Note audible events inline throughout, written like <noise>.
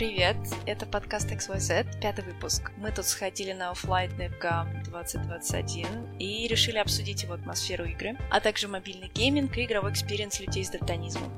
привет! Это подкаст XYZ, пятый выпуск. Мы тут сходили на оффлайн DevGAMM 2021 и решили обсудить его атмосферу игры, а также мобильный гейминг и игровой experience людей с дальтонизмом.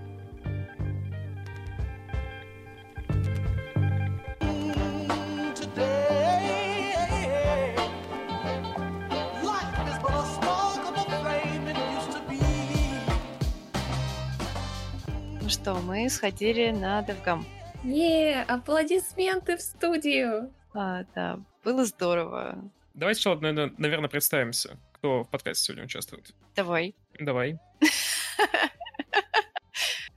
Ну что, мы сходили на DevGam. Не, аплодисменты в студию. А, да, было здорово. Давайте сначала, наверное, наверное, представимся, кто в подкасте сегодня участвует. Давай. Давай. <laughs>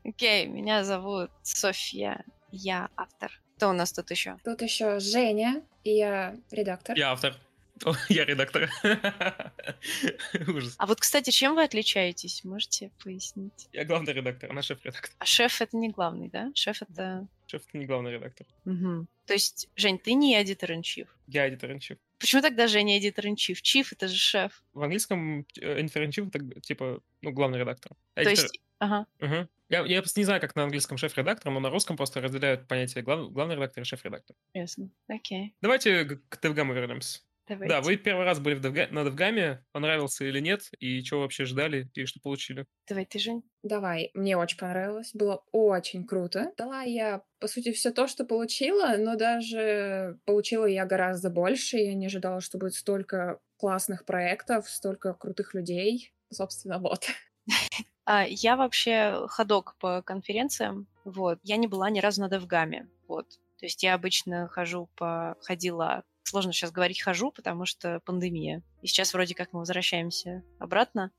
Окей, меня зовут Софья, я автор. Кто у нас тут еще? Тут еще Женя, и я редактор. Я автор. О, <laughs> я редактор. <laughs> Ужас. А вот, кстати, чем вы отличаетесь? Можете пояснить? Я главный редактор, она шеф-редактор. А шеф это не главный, да? Шеф это... Шеф — это не главный редактор. Мгм. То есть, Жень, ты не chief. Я chief. Почему тогда Женя chief? Chief это же шеф. В английском э, chief это типа, ну, главный редактор. То Editor- есть, ага. Мгм. Я, я просто не знаю, как на английском шеф-редактор, но на русском просто разделяют понятие глав- главный редактор и шеф-редактор. Ясно. Окей. Давайте к Девгаму вернемся. Давайте. Да, вы первый раз были в DevGA- на DevGAMM е, понравился или нет, и что вообще ждали, и что получили. Давай ты, Жень. Давай, мне очень понравилось, было очень круто. Ждала я, по сути, все то, что получила, но даже получила я гораздо больше. Я не ожидала, что будет столько классных проектов, столько крутых людей. Собственно, вот. <laughs> А, я вообще ходок по конференциям. Вот. Я не была ни разу на DevGAMM е. Вот. То есть я обычно хожу по... ходила... Сложно сейчас говорить хожу, потому что пандемия. И сейчас вроде как мы возвращаемся обратно.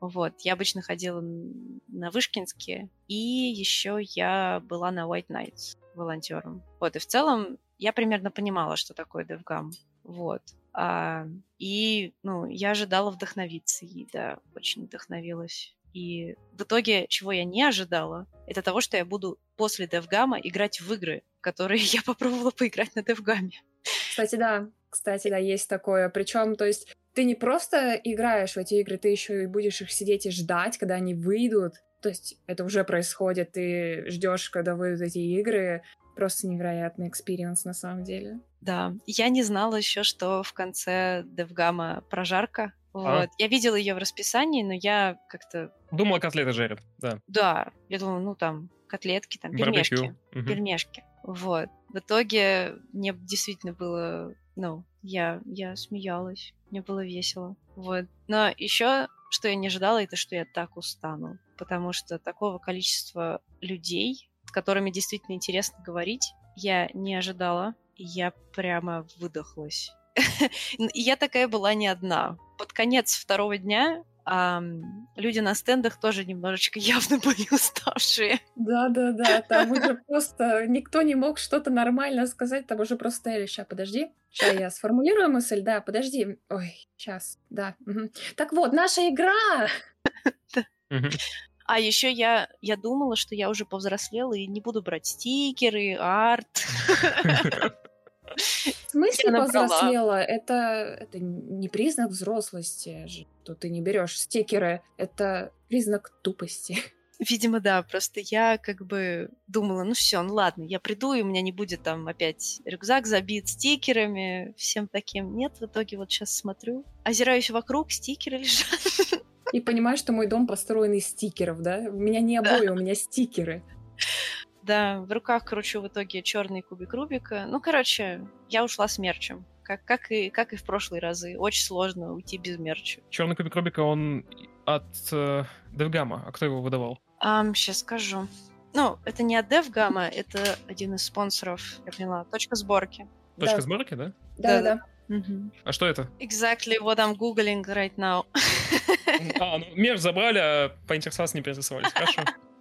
Вот. Я обычно ходила на Вышкинске. И еще я была на White Nights волонтером. Вот. И в целом я примерно понимала, что такое DevGam. Вот. А, и, ну, я ожидала вдохновиться, и, да, очень вдохновилась. И в итоге, чего я не ожидала, это того, что я буду после DevGam играть в игры, которые <laughs> я попробовала поиграть на DevGam. Кстати, да, кстати, да, есть такое. Причем, то есть, ты не просто играешь в эти игры, ты еще и будешь их сидеть и ждать, когда они выйдут. То есть, это уже происходит, ты ждешь, когда выйдут эти игры. Просто невероятный experience на самом деле. Да, я не знала еще, что в конце DevGAMM прожарка. А. Вот. Я видела ее в расписании, но я как-то... Думала, котлеты жарят, да. Да, я думала, ну там, котлетки, там, барбекю. пельмешки. Мгм. пельмешки. Вот. В итоге мне действительно было, ну, я, я смеялась, мне было весело. Вот. Но еще, что я не ожидала, это что я так устану. Потому что такого количества людей, с которыми действительно интересно говорить, я не ожидала. Я прямо выдохлась. <laughs> Я такая была не одна. Под конец второго дня ам, люди на стендах тоже немножечко <laughs> явно были уставшие. Да-да-да, там уже <laughs> просто никто не мог что-то нормально сказать, там уже просто стояли, ща, подожди, ща я сформулирую мысль, да, подожди, ой, сейчас, да. Так вот, наша игра! А еще я, я думала, что я уже повзрослела и не буду брать стикеры, арт. <laughs> Смысле Я набрала. повзрослела? Это, это не признак взрослости, что ты не берешь стикеры, это признак тупости. Видимо, да, просто я как бы думала, ну все, ну ладно, я приду, и у меня не будет там опять рюкзак забит стикерами, всем таким. Нет, в итоге вот сейчас смотрю, озираюсь вокруг, стикеры лежат. И понимаешь, что мой дом построен из стикеров, да? У меня не обои, у меня стикеры. Да, в руках кручу в итоге черный кубик Рубика. Ну, короче, я ушла с мерчем. Как, как, и, как и в прошлые разы. Очень сложно уйти без мерча. Черный кубик Рубика, он от э, Девгама. А кто его выдавал? сейчас скажу. Ну, это не от DevGamma, это один из спонсоров, я поняла, точка сборки. Точка Да. сборки, да? Да-да-да. А что это? Exactly what I'm googling right now. А, ну, мерч забрали, а поинтересоваться не поинтересовались. Хорошо. <laughs>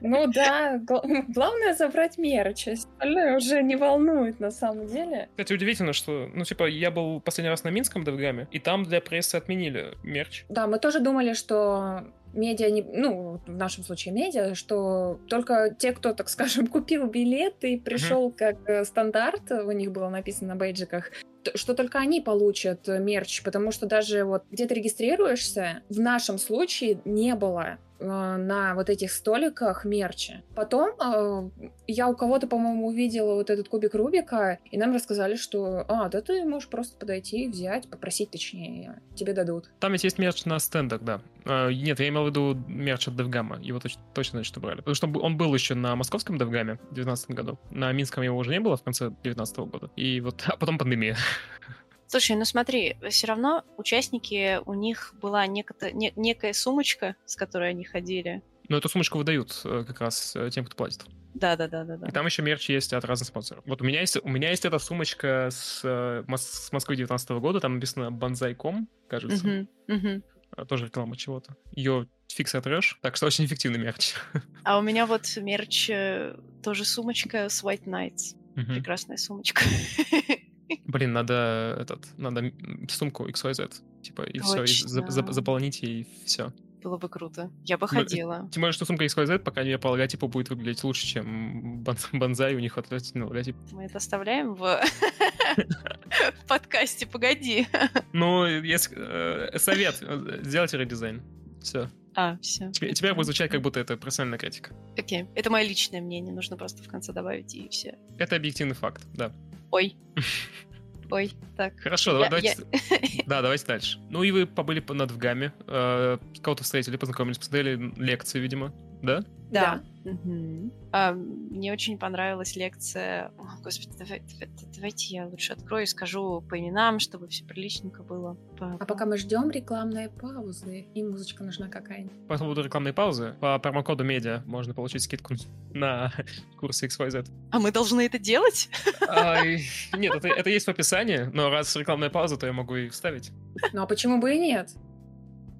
Ну да, гла- <laughs> главное забрать мерч, остальное уже не волнует на самом деле. Кстати, удивительно, что, ну, типа, я был последний раз на Минском Девгаме, и там для прессы отменили мерч. Да, мы тоже думали, что медиа, не, ну, в нашем случае медиа, что только те, кто, так скажем, <laughs> купил билет и пришел как э, стандарт, у них было написано на бейджиках, что только они получат э, мерч, потому что даже вот где ты регистрируешься, в нашем случае не было на вот этих столиках мерчи. Потом э, я у кого-то, по-моему, увидела вот этот кубик Рубика, и нам рассказали, что, а, да ты можешь просто подойти, взять, попросить, точнее, тебе дадут. Там ведь есть мерч на стендах, да. А, нет, я имел в виду мерч от DevGam. Его точно, точно значит, брали. Потому что он был еще на московском DevGam в 2019 году. На Минском его уже не было в конце 2019 года. И вот, <laughs> а потом пандемия. Слушай, ну смотри, все равно участники, у них была некая, не, некая сумочка, с которой они ходили. Ну, эту сумочку выдают э, как раз э, тем, кто платит. Да, да, да, да, да. И там еще мерч есть от разных спонсоров. Вот у меня есть, у меня есть эта сумочка с, э, с Москвы 19 года, там написано Banzai.com, кажется. Uh-huh, uh-huh. Тоже реклама чего-то. Ее фиг сотрешь, так что очень эффективный мерч. <laughs> А у меня вот мерч, тоже сумочка с White Nights. Uh-huh. Прекрасная сумочка. <laughs> Блин, надо этот, надо сумку XYZ, типа, и все, и за, за, заполните, и все. Было бы круто. Я бы ходила. Тем более, что сумка XYZ, пока не по логотипу будет выглядеть лучше, чем банзай, <laughs> у них отвратительный логотип. Мы это оставляем в <laughs> подкасте, погоди. <laughs> Ну, есть э, совет, э, сделайте редизайн. Все. А, все. Теперь будет звучать, как будто это профессиональная критика. Окей. Это мое личное мнение, нужно просто в конце добавить, и все. Это объективный факт, да. Ой. Ой, так. Хорошо, я, давайте... Я... Да, давайте дальше. Ну и вы побыли над в гамме, э, кого-то встретили, познакомились, посмотрели лекции, видимо, да? Да. Угу. А, мне очень понравилась лекция. О, господи, давай, давайте я лучше открою и скажу по именам, чтобы все приличненько было. По... А пока мы ждем рекламные паузы, и музычка нужна какая-нибудь. По поводу рекламной паузы, по промокоду медиа можно получить скидку <laughs> на курсы XYZ. А мы должны это делать? А, нет, это, это есть в описании, но раз рекламная пауза, то я могу и вставить. Ну а почему бы и нет?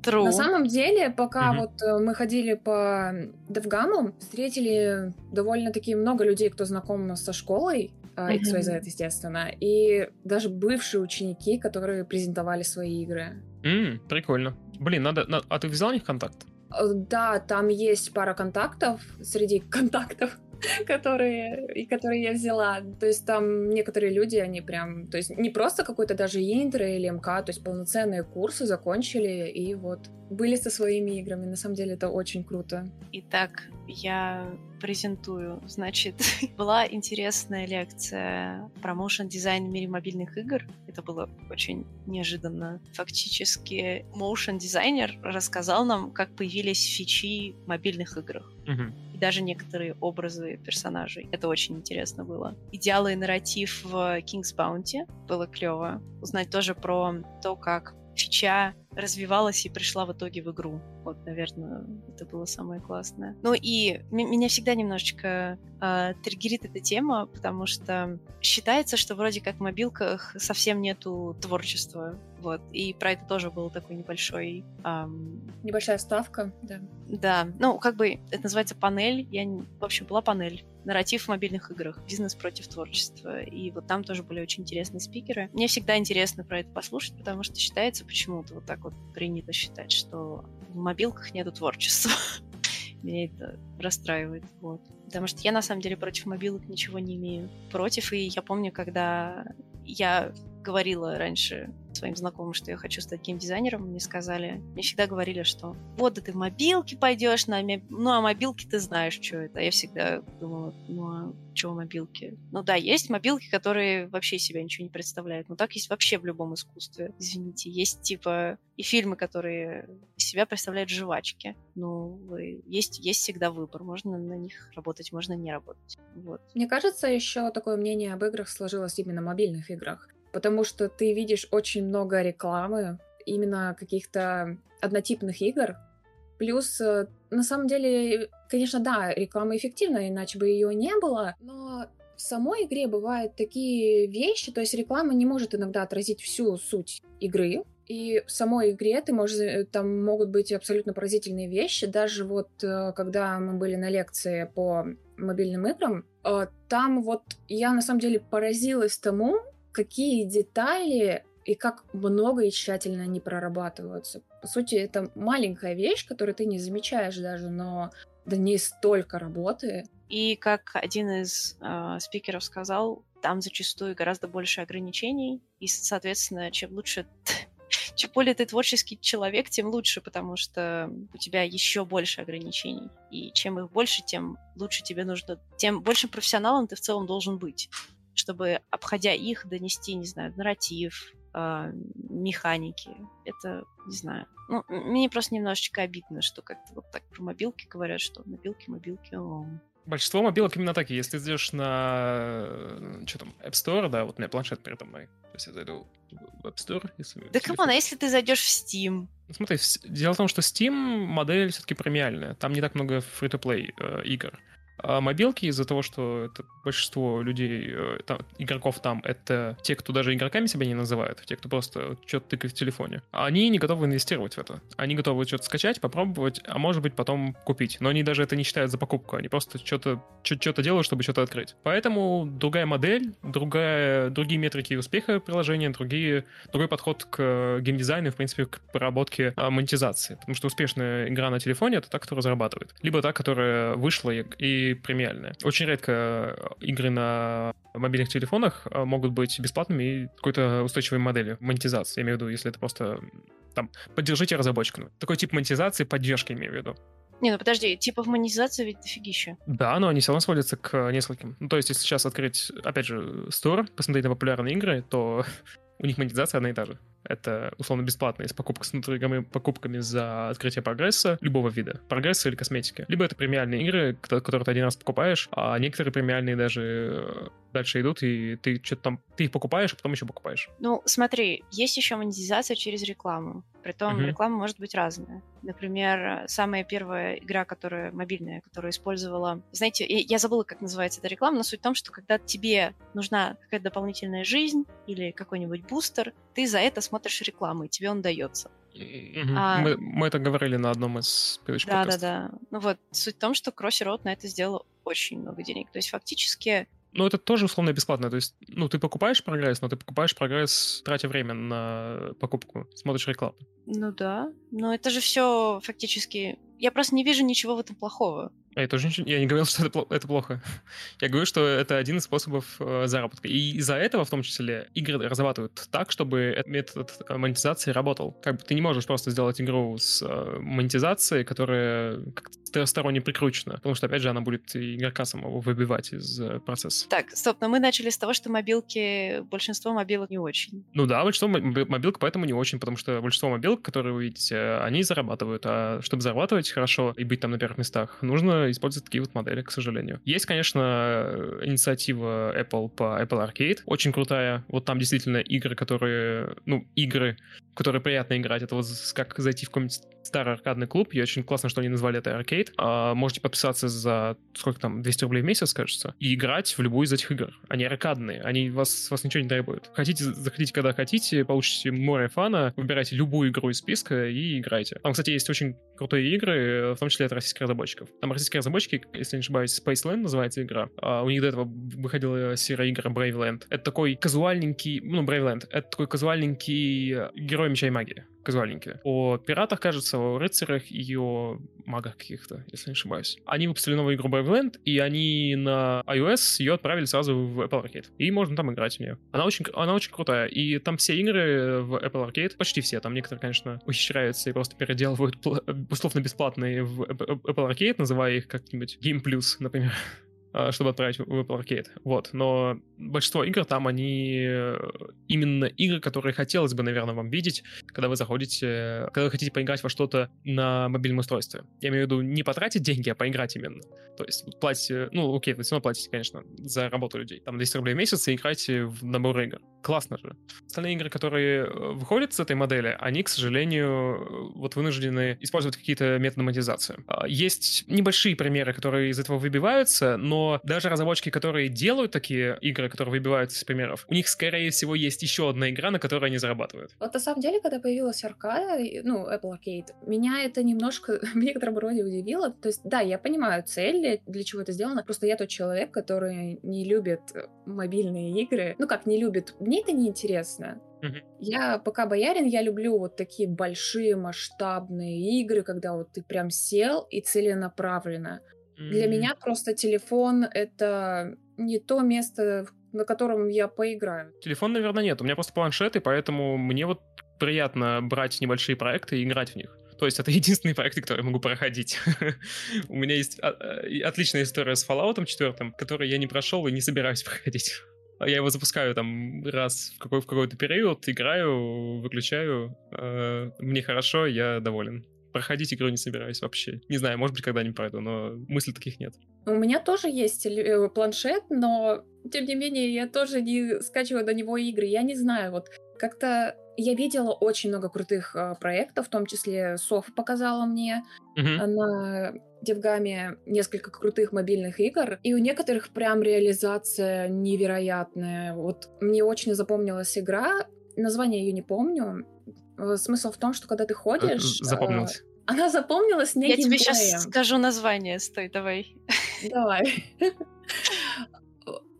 True. На самом деле, пока mm-hmm. вот э, мы ходили по Девгаму, встретили довольно-таки много людей, кто знаком со школой, mm-hmm. XYZ, естественно, и даже бывшие ученики, которые презентовали свои игры. Mm, прикольно. Блин, надо, надо... А ты взял у них контакт? Э, да, там есть пара контактов среди <laughs> контактов. <laughs> которые, и которые я взяла. То есть там некоторые люди, они прям, то есть не просто какой-то даже интро или МК, то есть полноценные курсы закончили и вот были со своими играми. На самом деле это очень круто. Итак, я презентую. Значит, <laughs> была интересная лекция про motion дизайн в мире мобильных игр. Это было очень неожиданно. Фактически, motion дизайнер рассказал нам, как появились фичи в мобильных играх. Угу. И даже некоторые образы персонажей. Это очень интересно было. Идеалы и нарратив в King's Bounty было клево. Узнать тоже про то, как фича развивалась и пришла в итоге в игру. Вот, наверное, это было самое классное. Ну и меня всегда немножечко э, триггерит эта тема, потому что считается, что вроде как в мобилках совсем нету творчества. Вот. И про это тоже был такой небольшой... Эм... Небольшая ставка, да. Да. Ну, как бы это называется панель. Я... В общем, была панель нарратив в мобильных играх, бизнес против творчества. И вот там тоже были очень интересные спикеры. Мне всегда интересно про это послушать, потому что считается почему-то вот так вот принято считать, что в мобилках нету творчества. <laughs> Меня это расстраивает. Вот. Потому что я на самом деле против мобилок ничего не имею. Против, и я помню, когда я говорила раньше своим знакомым, что я хочу стать геймдизайнером, мне сказали, мне всегда говорили, что вот, да ты в мобилке пойдешь, на ну, а мобилки ты знаешь, что это. Я всегда думала, ну, а что мобилки? Ну да, есть мобилки, которые вообще себя ничего не представляют, но так есть вообще в любом искусстве, извините. Есть, типа, и фильмы, которые себя представляют жвачки. Ну, есть, есть всегда выбор. Можно на них работать, можно не работать. Вот. Мне кажется, еще такое мнение об играх сложилось именно в мобильных играх потому что ты видишь очень много рекламы, именно каких-то однотипных игр. Плюс, э, на самом деле, конечно, да, реклама эффективна, иначе бы ее не было, но в самой игре бывают такие вещи, то есть реклама не может иногда отразить всю суть игры, и в самой игре ты можешь, э, там могут быть абсолютно поразительные вещи. Даже вот э, когда мы были на лекции по мобильным играм, там вот я на самом деле поразилась тому, какие детали и как много и тщательно они прорабатываются. По сути, это маленькая вещь, которую ты не замечаешь даже, но до ней столько работы. И как один из э, спикеров сказал, там зачастую гораздо больше ограничений, и, соответственно, чем лучше <laughs> чем более ты творческий человек, тем лучше, потому что у тебя еще больше ограничений. И чем их больше, тем лучше тебе нужно, тем больше профессионалом ты в целом должен быть, чтобы, обходя их, донести, не знаю, нарратив, э, механики. Это, не знаю. Ну, мне просто немножечко обидно, что как-то вот так про мобилки говорят, что мобилки, мобилки, о, Большинство мобилок именно такие. Если идешь на что там, App Store, да, вот у меня планшет передо мной. То есть я зайду в App Store. Если да come on, а если ты зайдешь в Steam? Ну, смотри, дело в том, что Steam модель все-таки премиальная. Там не так много free-to-play э, игр. А мобилки из-за того, что это большинство людей, э, там, игроков там, это те, кто даже игроками себя не называют, те, кто просто что-то тыкает в телефоне, они не готовы инвестировать в это. Они готовы что-то скачать, попробовать, а может быть потом купить. Но они даже это не считают за покупку, они просто что-то что-то делают, чтобы что-то открыть. Поэтому другая модель, другая, другие метрики успеха приложения, другие, другой подход к геймдизайну, в принципе, к проработке а, монетизации. Потому что успешная игра на телефоне — это та, которая зарабатывает. Либо та, которая вышла и, и премиальные. Очень редко э, игры на мобильных телефонах э, могут быть бесплатными и какой-то устойчивой моделью монетизации. Я имею в виду, если это просто там поддержите разработчика. Такой тип монетизации, поддержки имею в виду. Не, ну подожди, типов монетизации ведь дофигища. Да, но они все равно сводятся к нескольким. Ну, то есть, если сейчас открыть, опять же, Store, посмотреть на популярные игры, то <laughs> у них монетизация одна и та же. Это условно бесплатные с покупкой с внутренними покупками за открытие прогресса любого вида, прогресса или косметики. Либо это премиальные игры, которые ты один раз покупаешь, а некоторые премиальные даже дальше идут, и ты что-то там, ты их покупаешь, а потом еще покупаешь. Ну, смотри, есть еще монетизация через рекламу. Притом uh-huh. реклама может быть разная. Например, самая первая игра, которая мобильная, которая использовала... Знаете, я забыла, как называется эта реклама, но суть в том, что когда тебе нужна какая-то дополнительная жизнь или какой-нибудь бустер, ты за это смотришь рекламу, и тебе он дается. Угу. А... Мы, мы это говорили на одном из предыдущих Да, да, да. Ну вот, суть в том, что Crossy на это сделала очень много денег. То есть фактически ну, это тоже условно бесплатно. То есть, ну, ты покупаешь прогресс, но ты покупаешь прогресс, тратя время на покупку, смотришь рекламу. Ну да. Но это же все фактически. Я просто не вижу ничего в этом плохого. Я тоже ничего, я не говорил, <laughs> что это, это плохо. <laughs> Я говорю, что это один из способов э, заработка. И из-за этого, в том числе, игры разрабатывают так, чтобы этот метод монетизации работал. Как бы ты не можешь просто сделать игру с э, монетизацией, которая сторонне прикручена, потому что, опять же, она будет игрока самого выбивать из э, процесса. Так, стоп, но мы начали с того, что мобилки, большинство мобилок не очень. Ну да, большинство мобилок поэтому не очень, потому что большинство мобилок, которые вы видите, они зарабатывают, а чтобы зарабатывать хорошо и быть там на первых местах, нужно использовать такие вот модели, к сожалению. Есть, конечно, инициатива Apple по Apple Arcade, очень крутая. Вот там действительно игры, которые, ну, игры, которые приятно играть. Это вот как зайти в какой-нибудь старый аркадный клуб. И очень классно, что они назвали это аркейд. А, можете подписаться за сколько там, 200 рублей в месяц, кажется, и играть в любую из этих игр. Они аркадные, они вас, вас ничего не требуют. Хотите, заходите, когда хотите, получите море фана, выбирайте любую игру из списка и играйте. Там, кстати, есть очень крутые игры, в том числе от российских разработчиков. Там российские разработчики, если не ошибаюсь, Spaceland называется игра. А у них до этого выходила серия игр Brave Land. Это такой казуальненький, ну, Brave Land, это такой казуальненький герой меча и магии казуальненькие. О пиратах, кажется, о рыцарях и о магах каких-то, если не ошибаюсь. Они выпустили новую игру Borderland, и они на iOS ее отправили сразу в Apple Arcade. И можно там играть в нее. Она очень, она очень крутая. И там все игры в Apple Arcade, почти все, там некоторые, конечно, ухищряются и просто переделывают условно бесплатные в Apple Arcade, называя их как-нибудь Game Plus, например. А, чтобы отправить в Apple Arcade. Вот. Но большинство игр там, они э, именно игры, которые хотелось бы, наверное, вам видеть, когда вы заходите, когда вы хотите поиграть во что-то на мобильном устройстве. Я имею в виду не потратить деньги, а поиграть именно. То есть платите, ну, окей, вы все равно платите, конечно, за работу людей. Там 200 рублей в месяц и играете в набор игр. Классно же. Остальные игры, которые э, выходят с этой модели, они, к сожалению, вот вынуждены использовать какие-то методы монетизации. А, есть небольшие примеры, которые из этого выбиваются, но даже разработчики, которые делают такие игры, которые выбиваются из примеров, у них, скорее всего, есть еще одна игра, на которой они зарабатывают. Вот на самом деле, когда появилась аркада, ну, Apple Arcade, меня это немножко <laughs> в некотором роде удивило. То есть, да, я понимаю цель, для чего это сделано, просто я тот человек, который не любит мобильные игры. Ну как, не любит? Мне это не интересно. Я пока боярин, я люблю вот такие большие масштабные игры, когда вот ты прям сел и целенаправленно для меня просто телефон это не то место, на котором я поиграю. Телефон, наверное, нет. У меня просто планшет, и поэтому мне вот приятно брать небольшие проекты и играть в них. То есть это <laughs> единственные проекты, которые я могу проходить. <laughs> У меня есть а, а, отличная история с Fallout 4, который я не прошел и не собираюсь <laughs> проходить. Я его запускаю там раз в, какой- в какой-то период, играю, выключаю. Э, мне хорошо, я доволен. Проходить игру не собираюсь вообще. Не знаю, может быть, когда-нибудь пройду, но мыслей таких нет. У меня тоже есть э, планшет, но тем не менее я тоже не скачиваю до него игры. Я не знаю, вот как-то я видела очень много крутых э, проектов, в том числе Софа показала мне Мгм. на Девгаме несколько крутых мобильных игр, и у некоторых прям реализация невероятная. Вот мне очень запомнилась игра, название ее не помню. Э, Смысл в том, что когда ты Э, ходишь... э, Запомнилось. Она запомнилась не Я тебе сейчас скажу название, стой, давай. Давай.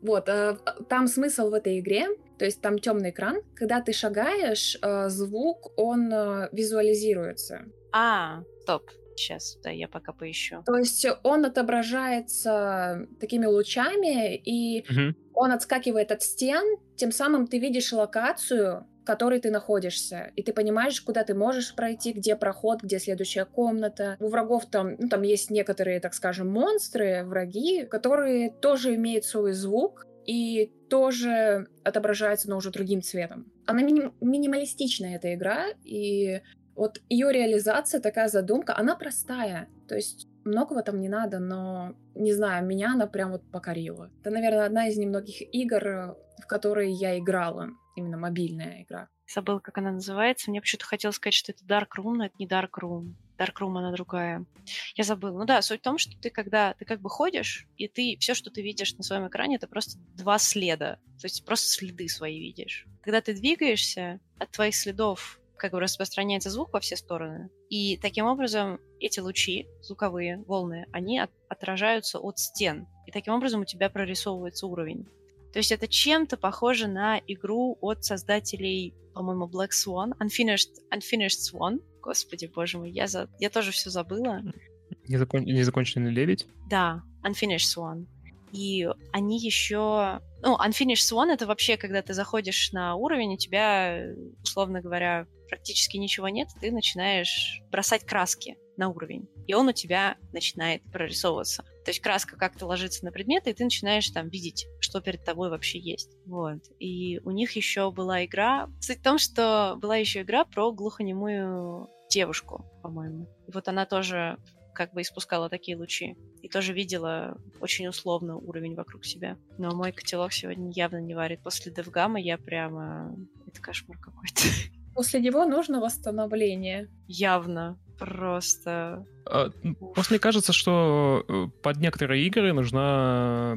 Вот, э, там смысл в этой игре, то есть там темный экран. Когда ты шагаешь, э, звук, он э, визуализируется. А, стоп. Сейчас, да, я пока поищу. То есть он отображается такими лучами, и Мгм. он отскакивает от стен, тем самым ты видишь локацию, которой ты находишься, и ты понимаешь, куда ты можешь пройти, где проход, где следующая комната. У врагов там, ну, там есть некоторые, так скажем, монстры, враги, которые тоже имеют свой звук, и тоже отображается, но уже другим цветом. Она мини- минималистичная, эта игра, и вот ее реализация, такая задумка, она простая. То есть многого там не надо, но, не знаю, меня она прям вот покорила. Это, наверное, одна из немногих игр, в которые я играла. Именно мобильная игра. Забыл, как она называется. Мне почему-то хотелось сказать, что это Dark Room, но это не Dark Room. Dark Room, она другая. Я забыла. Ну да, суть в том, что ты когда ты как бы ходишь, и ты все, что ты видишь на своем экране, это просто два следа. То есть просто следы свои видишь. Когда ты двигаешься, от твоих следов как бы распространяется звук во все стороны. И таким образом эти лучи, звуковые волны, они от- отражаются от стен. И таким образом у тебя прорисовывается уровень. То есть это чем-то похоже на игру от создателей, по-моему, Black Swan, Unfinished, Unfinished Swan. Господи, боже мой, я, за... я тоже все забыла. Незакон- Незаконченный лебедь. Да, Unfinished Swan. И они еще... Ну, Unfinished Swan — это вообще, когда ты заходишь на уровень, у тебя, условно говоря, практически ничего нет, ты начинаешь бросать краски на уровень, и он у тебя начинает прорисовываться. То есть краска как-то ложится на предметы, и ты начинаешь там видеть, что перед тобой вообще есть. Вот. И у них еще была игра... Суть в том, что была еще игра про глухонемую девушку, по-моему. И вот она тоже как бы испускала такие лучи. И тоже видела очень условно уровень вокруг себя. Но мой котелок сегодня явно не варит. После Девгама я прямо... Это кошмар какой-то. <laughs> После него нужно восстановление. Явно. Просто... А, Просто мне кажется, что э, под некоторые игры нужна,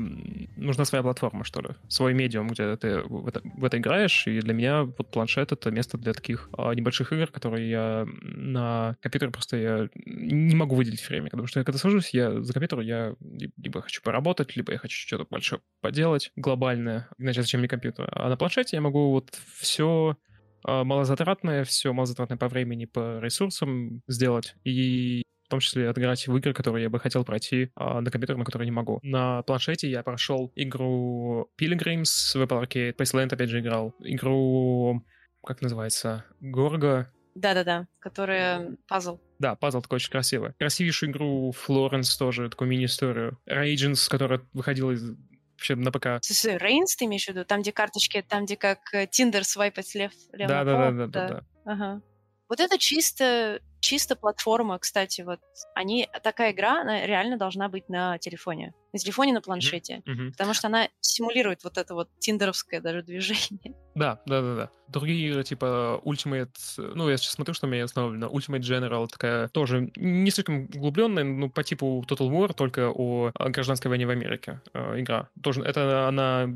нужна своя платформа, что ли. Свой медиум, где ты в это, в это играешь. И для меня вот планшет — это место для таких а, небольших игр, которые я на компьютере просто я не могу выделить время. Потому что я когда сажусь, я за компьютер я ли- либо хочу поработать, либо я хочу что-то большое поделать, глобальное. Иначе зачем мне компьютер? А на планшете я могу вот все малозатратное, все малозатратное по времени, по ресурсам сделать. И в том числе отыграть в игры, которые я бы хотел пройти а, на компьютере, на которые не могу. На планшете я прошел игру Pilgrims в Apple Arcade, Paceland опять же играл, игру, как называется, Горго, Да-да-да. Которая пазл. да, пазл такой очень красивый. Красивейшую игру Флоренс тоже, такую мини-историю. Ragins, которая выходила из вообще на ПК. Слушай, Рейнс ты имеешь в виду? Там, где карточки, там, где как э, Тиндер свайпать лев, лев Да, да, да, да, да. Ага. Вот это чисто, чисто платформа, кстати, вот. Они, такая игра, она реально должна быть на телефоне. На телефоне, на планшете. Мгм. Потому что она симулирует вот это вот тиндеровское даже движение. <laughs> Да, да, да, да. Другие игры, типа Ultimate, ну, я сейчас смотрю, что у меня установлено. Ultimate General такая тоже не слишком углубленная, ну, по типу Total War, только о, гражданской войне в Америке э, игра. Тоже, это она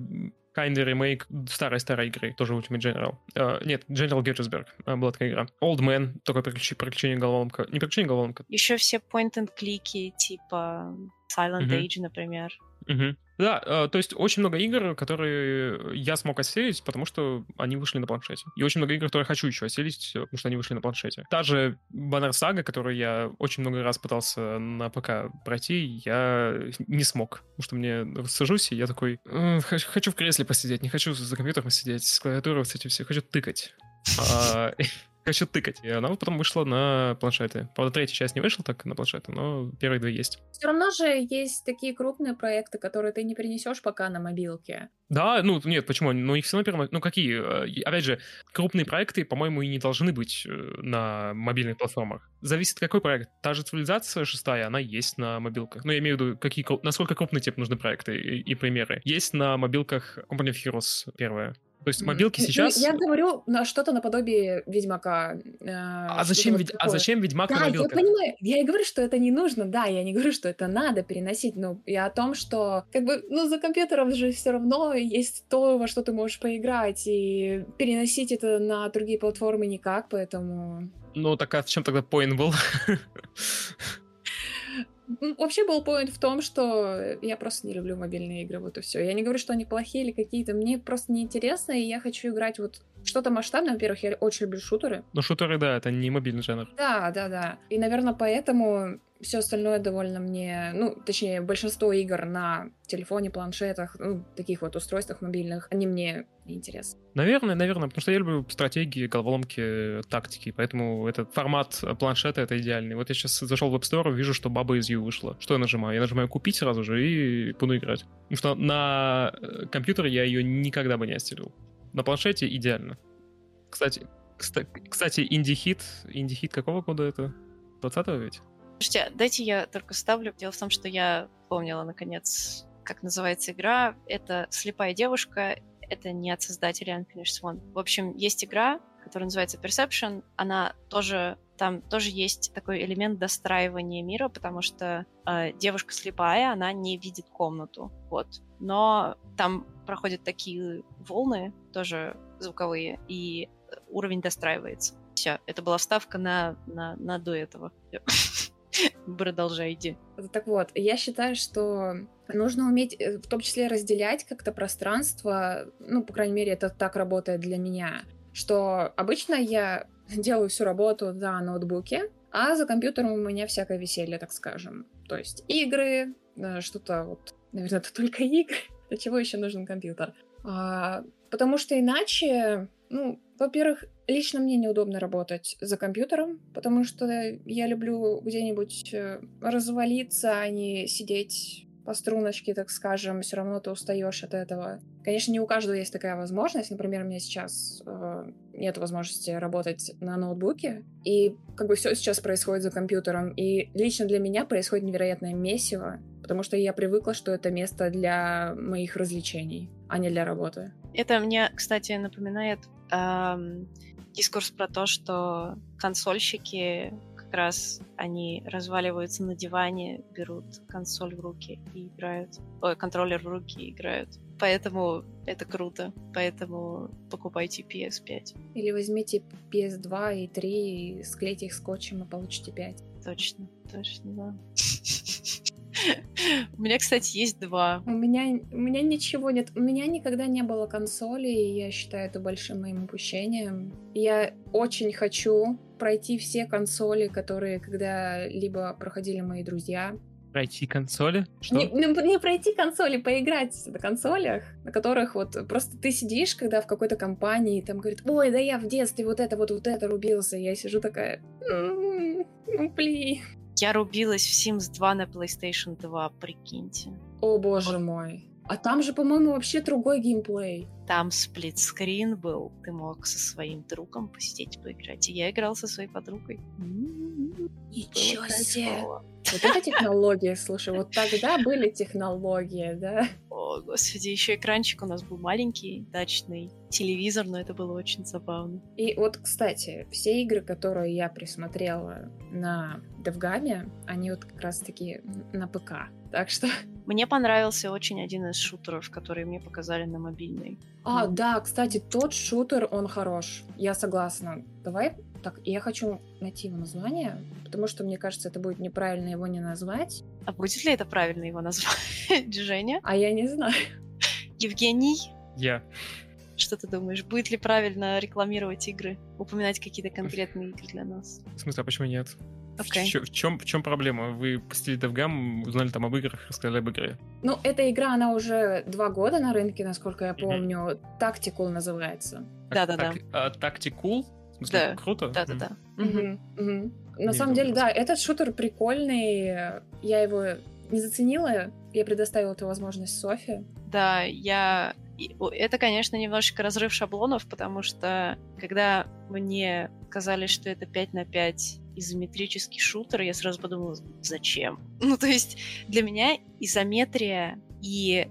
kinda ремейк старой-старой игры, тоже Ultimate General. Э, нет, General Gettysburg э, была такая игра. Old Man, такое приключение, приключение головоломка. Не приключение головоломка. Еще все point-and-клики, типа Silent Мгм. Age, например. Мгм. Да, э, то есть очень много игр, которые я смог осилить, потому что они вышли на планшете. И очень много игр, которые хочу еще осилить, э, потому что они вышли на планшете. Та же Banner Saga, которую я очень много раз пытался на ПК пройти, я не смог. Потому что мне сажусь, и я такой, «М, хочу в кресле посидеть, не хочу за компьютером сидеть, с клавиатурой с этим все, хочу тыкать. <laughs> Хочу тыкать. И она потом вышла на планшеты. Правда, третья часть не вышла так на планшеты, но первые две есть. Все равно же есть такие крупные проекты, которые ты не перенесешь пока на мобилке. Да, ну нет, почему? Ну их все равно первым... Ну какие? Э, опять же, крупные проекты, по-моему, и не должны быть э, на мобильных платформах. Зависит, какой проект. Та же цивилизация шестая, она есть на мобилках. Ну, я имею в виду, какие, насколько крупные тебе нужны проекты и, и примеры. Есть на мобилках Company of Heroes первая. То есть мобилки сейчас... Я говорю на что-то наподобие Ведьмака. Э, а, зачем, вот а зачем Ведьмак да, на мобилках? я понимаю. Я и говорю, что это не нужно, да, я не говорю, что это надо переносить, но я о том, что как бы, ну, за компьютером же все равно есть то, во что ты можешь поиграть, и переносить это на другие платформы никак, поэтому... Ну, так а в чем тогда поинт был? <laughs> Вообще был поинт в том, что я просто не люблю мобильные игры, вот и все. Я не говорю, что они плохие или какие-то, мне просто неинтересно, и я хочу играть вот что-то масштабное. Во-первых, я очень люблю шутеры. Ну, шутеры, да, это не мобильный жанр. Да, да, да. И, наверное, поэтому все остальное довольно мне, ну, точнее, большинство игр на телефоне, планшетах, ну, таких вот устройствах мобильных, они мне неинтересны. Наверное, наверное, потому что я люблю стратегии, головоломки, тактики, поэтому этот формат планшета это идеальный. Вот я сейчас зашел в App Store, вижу, что Баба из Ю вышла. Что я нажимаю? Я нажимаю купить сразу же и буду играть. Потому что на э, компьютере я ее никогда бы не осилил. На планшете идеально. Кстати, кстати, инди-хит, инди-хит какого года это? 20-го ведь? Слушайте, дайте я только ставлю. Дело в том, что я помнила, наконец, как называется игра. Это «Слепая девушка». Это не от создателя Unfinished Swan. В общем, есть игра, которая называется Perception. Она тоже там тоже есть такой элемент достраивания мира, потому что э, девушка слепая, она не видит комнату, вот. Но там проходят такие волны, тоже звуковые, и уровень достраивается. Все, это была вставка на, на, на до этого. Продолжай, <laughs> иди. Так вот, я считаю, что нужно уметь э, в том числе разделять как-то пространство, ну, по крайней мере, это так работает для меня, что обычно я <laughs> делаю всю работу на ноутбуке, а за компьютером у меня всякое веселье, так скажем. То есть игры, э, что-то вот, наверное, <laughs> это только игры. Для чего еще нужен компьютер? А, потому что иначе, ну, во-первых, лично мне неудобно работать за компьютером, потому что я люблю где-нибудь э, развалиться, а не сидеть по струночке, так скажем, все равно ты устаешь от этого. Конечно, не у каждого есть такая возможность. Например, у меня сейчас э, нет возможности работать на ноутбуке, и как бы все сейчас происходит за компьютером. И лично для меня происходит невероятное месиво, потому что я привыкла, что это место для моих развлечений, а не для работы. Это мне, кстати, напоминает эм, дискурс про то, что консольщики как раз они разваливаются на диване, берут консоль в руки и играют. Ой, контроллер в руки и играют. Поэтому это круто. Поэтому покупайте PS5. Или возьмите PS2 и 3 и склейте их скотчем и получите 5. Точно, точно, да. <laughs> У меня, кстати, есть два. У меня, у меня ничего нет. У меня никогда не было консоли, и я считаю это большим моим упущением. Я очень хочу пройти все консоли, которые когда-либо проходили мои друзья. Пройти консоли? Что? Не, не, не пройти консоли, поиграть на консолях, на которых вот просто ты сидишь, когда в какой-то компании, там говорит, ой, да я в детстве вот это вот, вот это рубился. Я сижу такая, ну, блин. Я рубилась в Sims 2 на PlayStation 2, прикиньте. О боже вот. мой. А там же, по-моему, вообще другой геймплей. Там сплитскрин был. Ты мог со своим другом посидеть поиграть. И я играл со своей подругой. Ничего себе! Вот это <laughs> технология, слушай, вот тогда были технологии, да? О, господи, еще экранчик у нас был маленький, дачный, телевизор, но это было очень забавно. И вот, кстати, все игры, которые я присмотрела на Девгаме, они вот как раз-таки на ПК. Так что... <laughs> Мне понравился очень один из шутеров, которые мне показали на мобильной. А, да, кстати, тот шутер, он хорош. Я согласна. Давай так, я хочу найти его название, потому что мне кажется, это будет неправильно его не назвать. А будет ли это правильно его назвать, <laughs> Женя? А я не знаю. Евгений? Я. Что ты думаешь, будет ли правильно рекламировать игры, упоминать какие-то конкретные игры для нас? В смысле, а почему нет? Okay. В, в, чем, в чем проблема? Вы посетили DevGam, узнали там об играх, рассказали об игре. Ну, эта игра, она уже два года на рынке, насколько я помню. Mm-hmm. Tactical называется. Да-да-да. А, Tactical? Да. Круто. Да-да-да. На самом деле, да, этот шутер прикольный. Я его не заценила, я предоставила эту возможность Софи. Да, я... Это, конечно, немножечко разрыв шаблонов, потому что когда мне сказали, что это 5 на 5 изометрический шутер, я сразу подумала, зачем? Ну, то есть для меня изометрия и,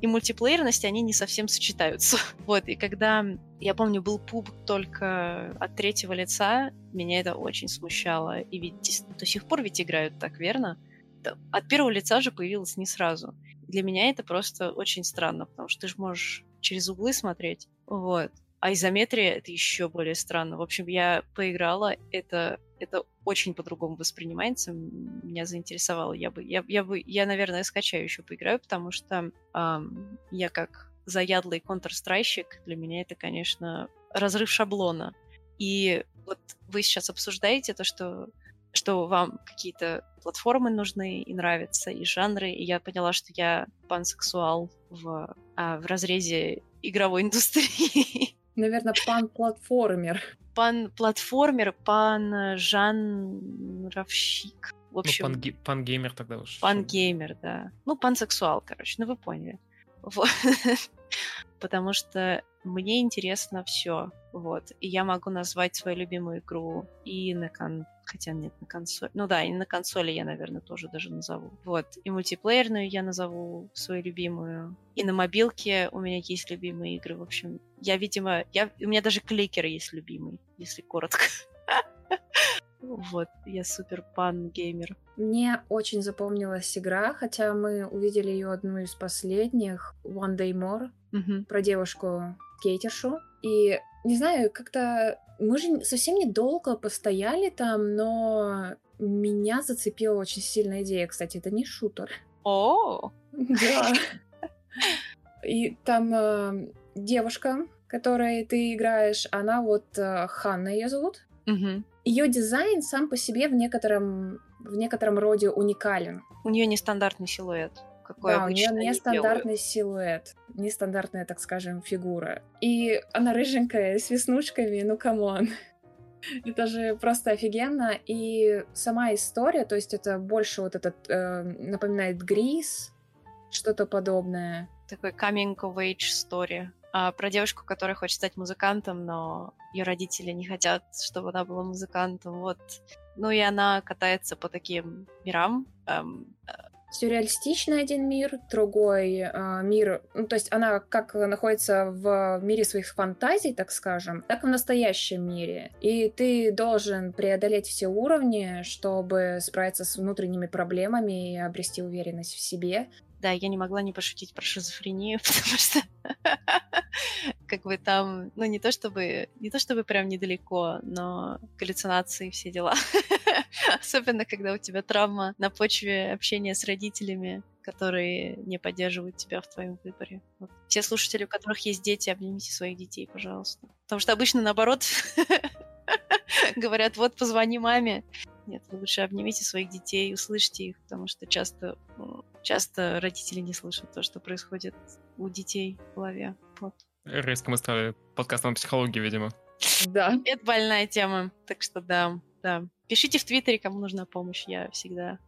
и мультиплеерность, они не совсем сочетаются. <laughs> Вот, и когда, я помню, был пуб только от третьего лица, меня это очень смущало. И ведь до сих пор ведь играют так, верно? От первого лица же появилось не сразу. Для меня это просто очень странно, потому что ты же можешь через углы смотреть. Вот. А изометрия — это еще более странно. В общем, я поиграла, это, это очень по-другому воспринимается, меня заинтересовало. Я бы, я, я бы, я, наверное, скачаю еще поиграю, потому что эм, я как заядлый контрстрайщик, для меня это, конечно, разрыв шаблона. И вот вы сейчас обсуждаете то, что что вам какие-то платформы нужны и нравятся, и жанры, и я поняла, что я пансексуал в, а, в разрезе игровой <laughs> индустрии. Наверное, пан-платформер. Пан-платформер, пан-жанровщик. В общем... Ну, пан-геймер тогда уж. Пан-геймер, да. Ну, пансексуал, короче, ну вы поняли. Вот. <laughs> Потому что мне интересно все. Вот. И я могу назвать свою любимую игру и на кон... Хотя нет, на консоли. Ну да, и на консоли я, наверное, тоже даже назову. Вот. И мультиплеерную я назову свою любимую. И на мобилке у меня есть любимые игры. В общем, я, видимо, я... у меня даже кликер есть любимый, если коротко. <laughs> Вот, я супер пан геймер. Мне очень запомнилась игра, хотя мы увидели ее одну из последних, One Day More, угу. про девушку кейтершу. И не знаю, как-то мы же совсем недолго постояли там, но меня зацепила очень сильная идея. Кстати, это не шутер. О, да. И там э, девушка, которой ты играешь, она вот э, Ханна ее зовут. Угу. Ее дизайн сам по себе в некотором в некотором роде уникален. У нее нестандартный силуэт какой да, у нее нестандартный силуэт, нестандартная, так скажем, фигура. И она рыженькая, с веснушками, ну come on. <laughs> Это же просто офигенно. И сама история, то есть это больше вот этот, э, напоминает Gris, что-то подобное. Такой coming of age story. А, про девушку, которая хочет стать музыкантом, но ее родители не хотят, чтобы она была музыкантом. Вот. Ну и она катается по таким мирам. Эм, сюрреалистичный один мир, другой э, мир, ну, то есть она как находится в мире своих фантазий, так скажем, так и в настоящем мире. И ты должен преодолеть все уровни, чтобы справиться с внутренними проблемами и обрести уверенность в себе. Да, я не могла не пошутить про шизофрению, <laughs> потому что как бы там, ну не то чтобы, не то чтобы прям недалеко, но галлюцинации все дела. <laughs> Особенно, когда у тебя травма на почве общения с родителями, которые не поддерживают тебя в твоем выборе. Вот. Все слушатели, у которых есть дети, обнимите своих детей, пожалуйста. Потому что обычно наоборот <laughs> <laughs> говорят, вот позвони маме. Нет, вы лучше обнимите своих детей, услышьте их, потому что часто, ну, часто родители не слышат то, что происходит у детей в голове. Вот. Резко мы стали подкастом психологии, видимо. Да. Это больная тема, так что да, да. Пишите в Твиттере, кому нужна помощь, я всегда...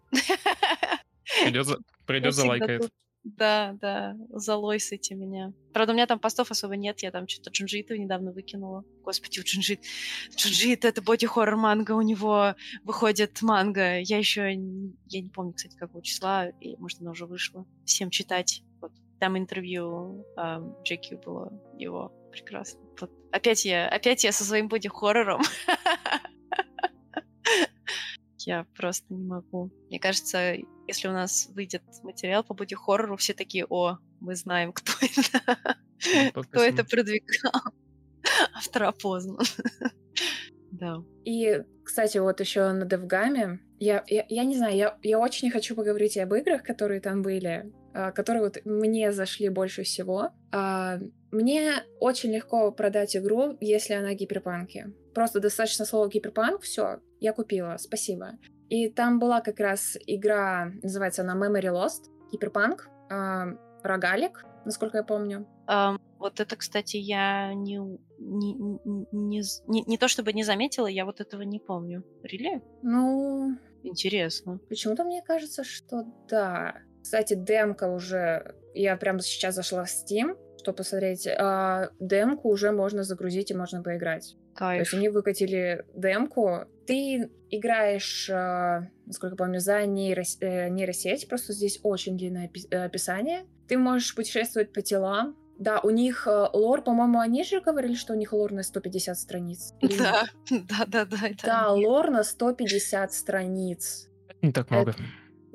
Придет, придет залайкает. Да, да, залайкайте меня. Правда, у меня там постов особо нет, я там что-то Джунджи Ито недавно выкинула. Господи, у Джунджи Ит... Джунжит — это боди-хоррор манга, у него выходит манга. Я еще... Я не помню, кстати, какого числа, и, может, она уже вышла. Всем читать. Вот. Там интервью Джеки было его. Прекрасно. Вот. Опять я, опять я со своим боди-хоррором. <laughs> я просто не могу. Мне кажется, если у нас выйдет материал по боди-хоррору, все такие, о, мы знаем, <laughs> кто это. Ну, кто это продвигал. <laughs> Автор опознан. <laughs> Да. И, кстати, вот еще на DevGAMM е, я, я, я не знаю, я, я очень хочу поговорить об играх, которые там были, а, которые вот мне зашли больше всего. А, мне очень легко продать игру, если она киберпанк. Просто достаточно слова киберпанк, все, я купила, спасибо. И там была как раз игра, называется она Memory Lost, киберпанк, э, рогалик, насколько я помню. Um, Вот это, кстати, я не, не, не, не, не то чтобы не заметила, я вот этого не помню. Рили? Ну... Интересно. Почему-то мне кажется, что да. Кстати, демка уже... Я прямо сейчас зашла в Steam, чтобы посмотреть. А, демку уже можно загрузить и можно поиграть. Кайф. То есть они выкатили демку. Ты играешь, э, насколько помню, за нейрос... э, нейросеть. Просто здесь очень длинное описание. Ты можешь путешествовать по телам. Да, у них э, лор, по-моему, они же говорили, что у них лор на 150 страниц. <laughs> Да, да, да, да. Да, лор на 150 страниц. Не так много. Это...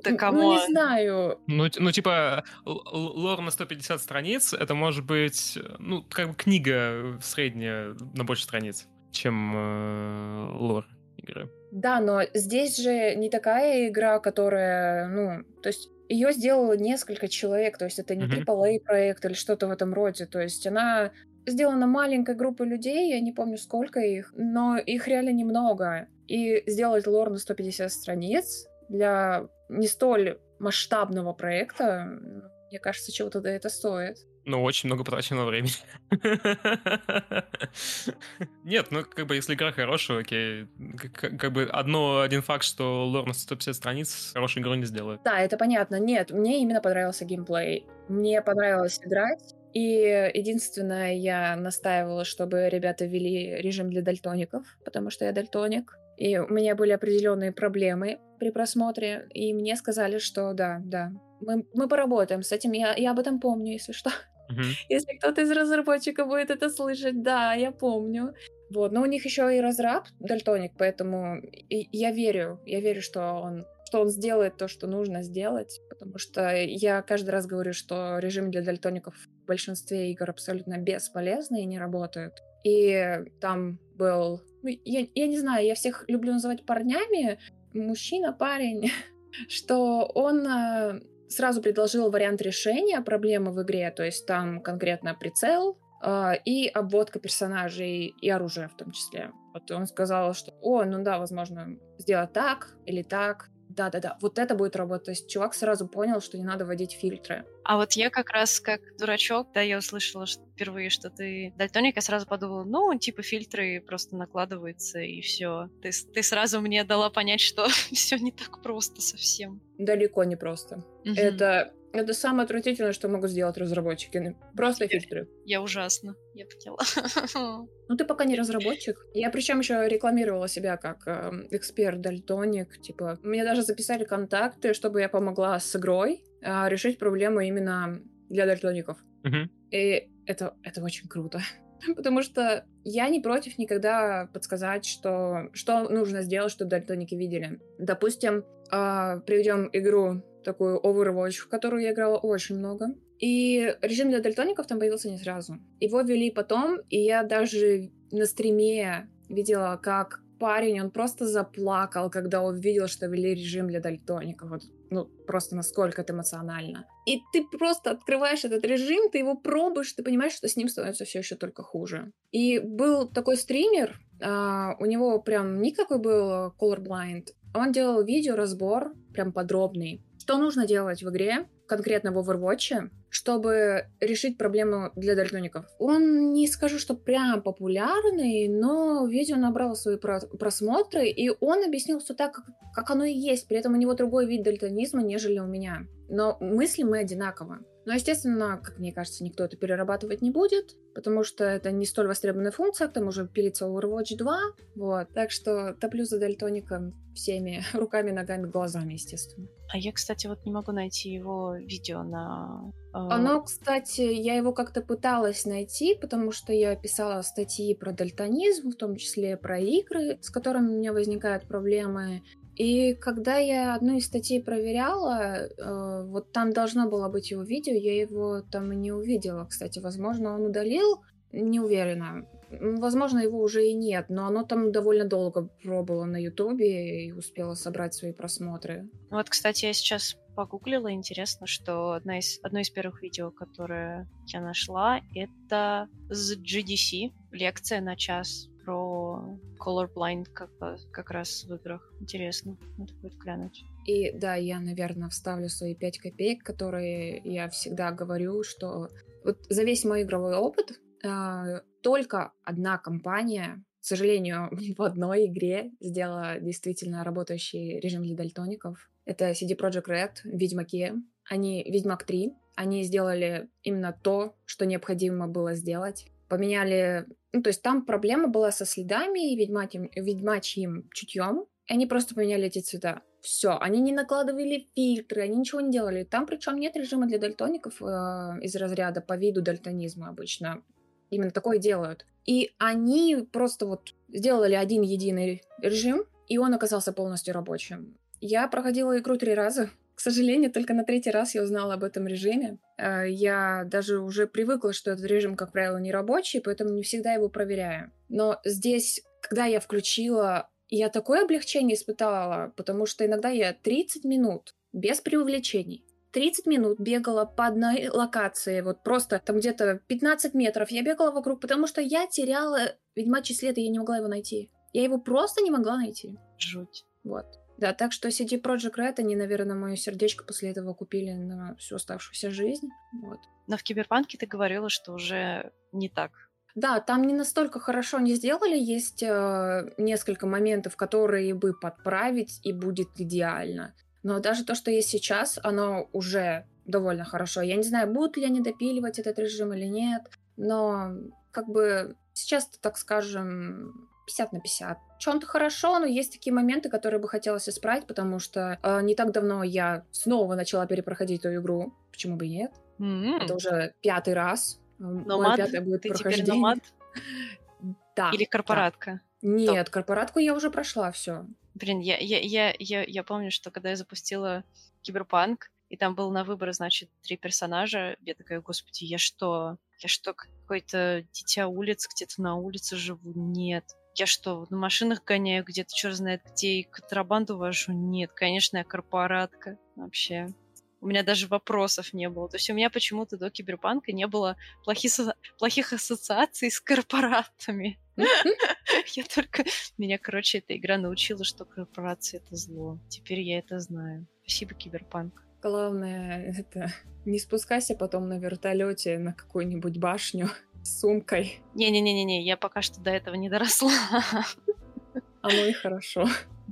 Да кому? Ну, не знаю. Ну, ну, типа, лор на 150 страниц, это может быть, ну, как бы книга средняя на больше страниц, чем э, лор игры. Да, но здесь же не такая игра, которая, ну, то есть ее сделало несколько человек, то есть это не AAA проект или что-то в этом роде, то есть она сделана маленькой группой людей, я не помню сколько их, но их реально немного. И сделать лор на 150 страниц для не столь масштабного проекта, мне кажется, чего-то да это стоит. Ну, очень много потраченного времени. <laughs> Нет, ну, как бы, если игра хорошая, окей. Как, как бы одно, один факт, что лор на 150 страниц хорошую игру не сделает. Да, это понятно. Нет, мне именно понравился геймплей. Мне понравилось играть. И единственное, я настаивала, чтобы ребята ввели режим для дальтоников, потому что я дальтоник. И у меня были определенные проблемы при просмотре, и мне сказали, что да, да, мы, мы поработаем с этим, я, я об этом помню, если что. Uh-huh. <laughs> Если кто-то из разработчиков будет это слышать, да, я помню. Вот, но у них еще и разраб дальтоник, поэтому я верю, я верю, что он что он сделает то, что нужно сделать, потому что я каждый раз говорю, что режим для дальтоников в большинстве игр абсолютно бесполезный и не работает. И там был я, я не знаю, я всех люблю называть парнями, мужчина, парень, <laughs> что он э, сразу предложил вариант решения проблемы в игре, то есть там конкретно прицел э, и обводка персонажей и оружия в том числе. Вот он сказал, что, о, ну да, возможно, сделать так или так, да-да-да, вот это будет работать. То есть чувак сразу понял, что не надо вводить фильтры. А вот я как раз как дурачок, да, я услышала что, впервые, что ты дальтоник, я сразу подумала, ну, типа фильтры просто накладываются, и все. Ты, ты сразу мне дала понять, что <laughs> все не так просто совсем. Далеко не просто. Угу. Это это самое отвратительное, что могут сделать разработчики. Просто фильтры. Я ужасно. Я поняла. <laughs> Ну, ты пока не разработчик. Я причем еще рекламировала себя как э, эксперт-дальтоник. Типа, мне даже записали контакты, чтобы я помогла с игрой э, решить проблему именно для дальтоников. Uh-huh. И это, это очень круто. <laughs> Потому что я не против никогда подсказать, что, что нужно сделать, чтобы дальтоники видели. Допустим, э, приведем игру такую Overwatch, в которую я играла очень много. И режим для дальтоников там появился не сразу. Его ввели потом, и я даже на стриме видела, как парень, он просто заплакал, когда увидел, что ввели режим для дальтоников. Вот, ну, просто насколько это эмоционально. И ты просто открываешь этот режим, ты его пробуешь, ты понимаешь, что с ним становится все еще только хуже. И был такой стример, а, у него прям никакой был colorblind. Он делал видео разбор, прям подробный, что нужно делать в игре, конкретно в Overwatch, чтобы решить проблему для дальтоников? Он не скажу, что прям популярный, но видео набрало свои просмотры, и он объяснил все так, как, оно и есть. При этом у него другой вид дальтонизма, нежели у меня. Но мысли мы одинаково. Но, естественно, как мне кажется, никто это перерабатывать не будет, потому что это не столь востребованная функция, к тому же пилится Overwatch 2, вот. Так что топлю за дальтоником всеми <laughs> руками, ногами, глазами, естественно. А я, кстати, вот не могу найти его видео на... Э... Оно, кстати, я его как-то пыталась найти, потому что я писала статьи про дальтонизм, в том числе про игры, с которыми у меня возникают проблемы. И когда я одну из статей проверяла, э, вот там должно было быть его видео, я его там не увидела, кстати. Возможно, он удалил, не уверена. Возможно, его уже и нет, но оно там довольно долго пробовало на Ютубе и успело собрать свои просмотры. Вот, кстати, я сейчас погуглила, интересно, что одна из, одно из первых видео, которое я нашла, это с GDC, лекция на час про colorblind как, как раз в играх. Интересно, надо будет глянуть. И да, я, наверное, вставлю свои 5 копеек, которые я всегда говорю, что Вот за весь мой игровой опыт э, только одна компания, к сожалению, <laughs> в одной игре сделала действительно работающий режим для дальтоников. Это CD Projekt Red, Ведьмаки. Они, Ведьмак 3, они сделали именно то, что необходимо было сделать. Поменяли... Ну, то есть там проблема была со следами и ведьмачьим, ведьмачьим чутьем. Они просто поменяли эти цвета. Все, они не накладывали фильтры, они ничего не делали. Там причем нет режима для дальтоников э, из разряда по виду дальтонизма обычно. Именно такое делают. И они просто вот сделали один единый режим, и он оказался полностью рабочим. Я проходила игру три раза. К сожалению, только на третий раз я узнала об этом режиме. Э, я даже уже привыкла, что этот режим, как правило, не рабочий, поэтому не всегда его проверяю. Но здесь, когда я включила, я такое облегчение испытала, потому что иногда я 30 минут без преувеличений 30 минут бегала по одной локации, вот просто там где-то 15 метров я бегала вокруг, потому что я теряла ведьмачий след, и я не могла его найти. Я его просто не могла найти. Жуть. Вот. Да, так что CD Project Red, они, наверное, мое сердечко после этого купили на всю оставшуюся жизнь. Вот. Но в Киберпанке ты говорила, что уже не так. Да, там не настолько хорошо не сделали. Есть э, несколько моментов, которые бы подправить, и будет идеально. Но даже то, что есть сейчас, оно уже довольно хорошо. Я не знаю, будут ли они допиливать этот режим или нет, но как бы сейчас, так скажем, 50 на 50. Чем-то хорошо, но есть такие моменты, которые бы хотелось исправить, потому что э, не так давно я снова начала перепроходить эту игру. Почему бы и нет? Mm-hmm. Это уже пятый раз. Номад? Мой пятый будет Ты прохождение. теперь номад? <laughs> Да. Или корпоратка? Да. Нет, Топ. корпоратку я уже прошла, все. Блин, я, я, я, я, я помню, что когда я запустила Киберпанк, и там был на выбор, значит, три персонажа, я такая, господи, я что? Я что, какое-то дитя улиц, где-то на улице живу? Нет. Я что, на машинах гоняю где-то, черт знает где, и контрабанду вожу? Нет, конечно, я корпоратка вообще. У меня даже вопросов не было. То есть у меня почему-то до Киберпанка не было плохих, плохих ассоциаций с корпоратами. <laughs> Я только... Меня, короче, эта игра научила, что корпорации — это зло. Теперь я это знаю. Спасибо, Киберпанк. Главное, это не спускайся потом на вертолете на какую-нибудь башню с сумкой. Не-не-не-не, я пока что до этого не доросла. <laughs> Оно и хорошо.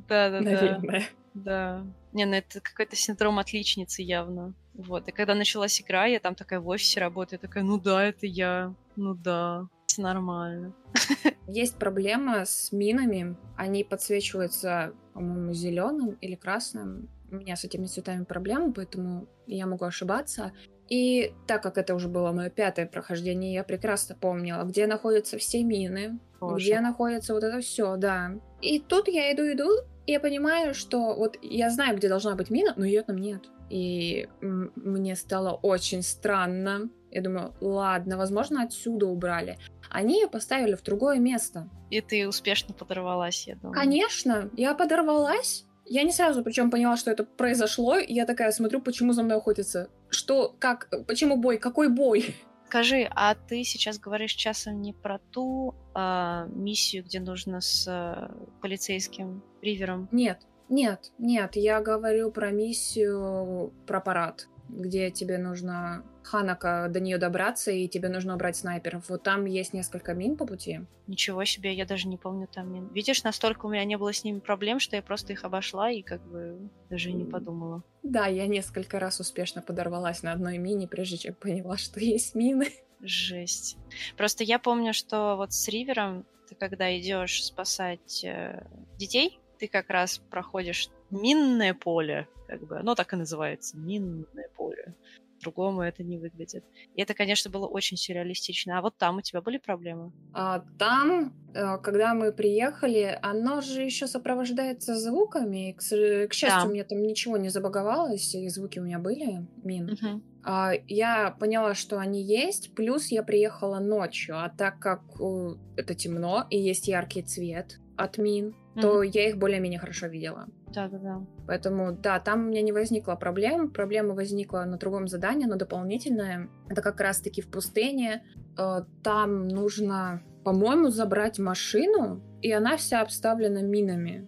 Да-да-да. Наверное. Да. Не, ну это какой-то синдром отличницы явно. Вот. И когда началась игра, я там такая в офисе работаю, такая, ну да, это я. Ну да нормально. <laughs> Есть проблема с минами. Они подсвечиваются, по-моему, зеленым или красным. У меня с этими цветами проблемы, поэтому я могу ошибаться. И так как это уже было мое пятое прохождение, я прекрасно помнила, где находятся все мины, Боже. где находится вот это все, да. И тут я иду, иду, и я понимаю, что вот я знаю, где должна быть мина, но ее там нет. И мне стало очень странно. Я думаю, ладно, возможно, отсюда убрали. Они ее поставили в другое место. И ты успешно подорвалась, я думаю. Конечно, я подорвалась. Я не сразу причем поняла, что это произошло. И я такая смотрю, почему за мной охотятся. Что, как, почему бой, какой бой? Скажи, а ты сейчас говоришь часом не про ту э, миссию, где нужно с э, полицейским ривером? Нет, нет, нет, я говорю про миссию про парад, где тебе нужно Ханака до нее добраться, и тебе нужно убрать снайперов. Вот там есть несколько мин по пути. Ничего себе, я даже не помню там мин. Видишь, настолько у меня не было с ними проблем, что я просто их обошла и как бы даже не подумала. Да, я несколько раз успешно подорвалась на одной мине, прежде чем поняла, что <laughs> есть мины. Жесть. Просто я помню, что вот с Ривером ты когда идешь спасать э, детей, ты как раз проходишь минное поле, как бы, оно так и называется, минное поле по-другому это не выглядит. И это, конечно, было очень сюрреалистично. А вот там у тебя были проблемы? А, там, э, когда мы приехали, оно же еще сопровождается звуками. К, к счастью, да. у меня там ничего не забаговалось, и звуки у меня были, мин. Угу. А, я поняла, что они есть, плюс я приехала ночью, а так как uh, это темно и есть яркий цвет от мин, mm-hmm. то я их более-менее хорошо видела. Да-да-да. Поэтому, да, там у меня не возникло проблем. Проблема возникла на другом задании, но дополнительное. Это как раз-таки в пустыне. Э, там нужно, по-моему, забрать машину, и она вся обставлена минами.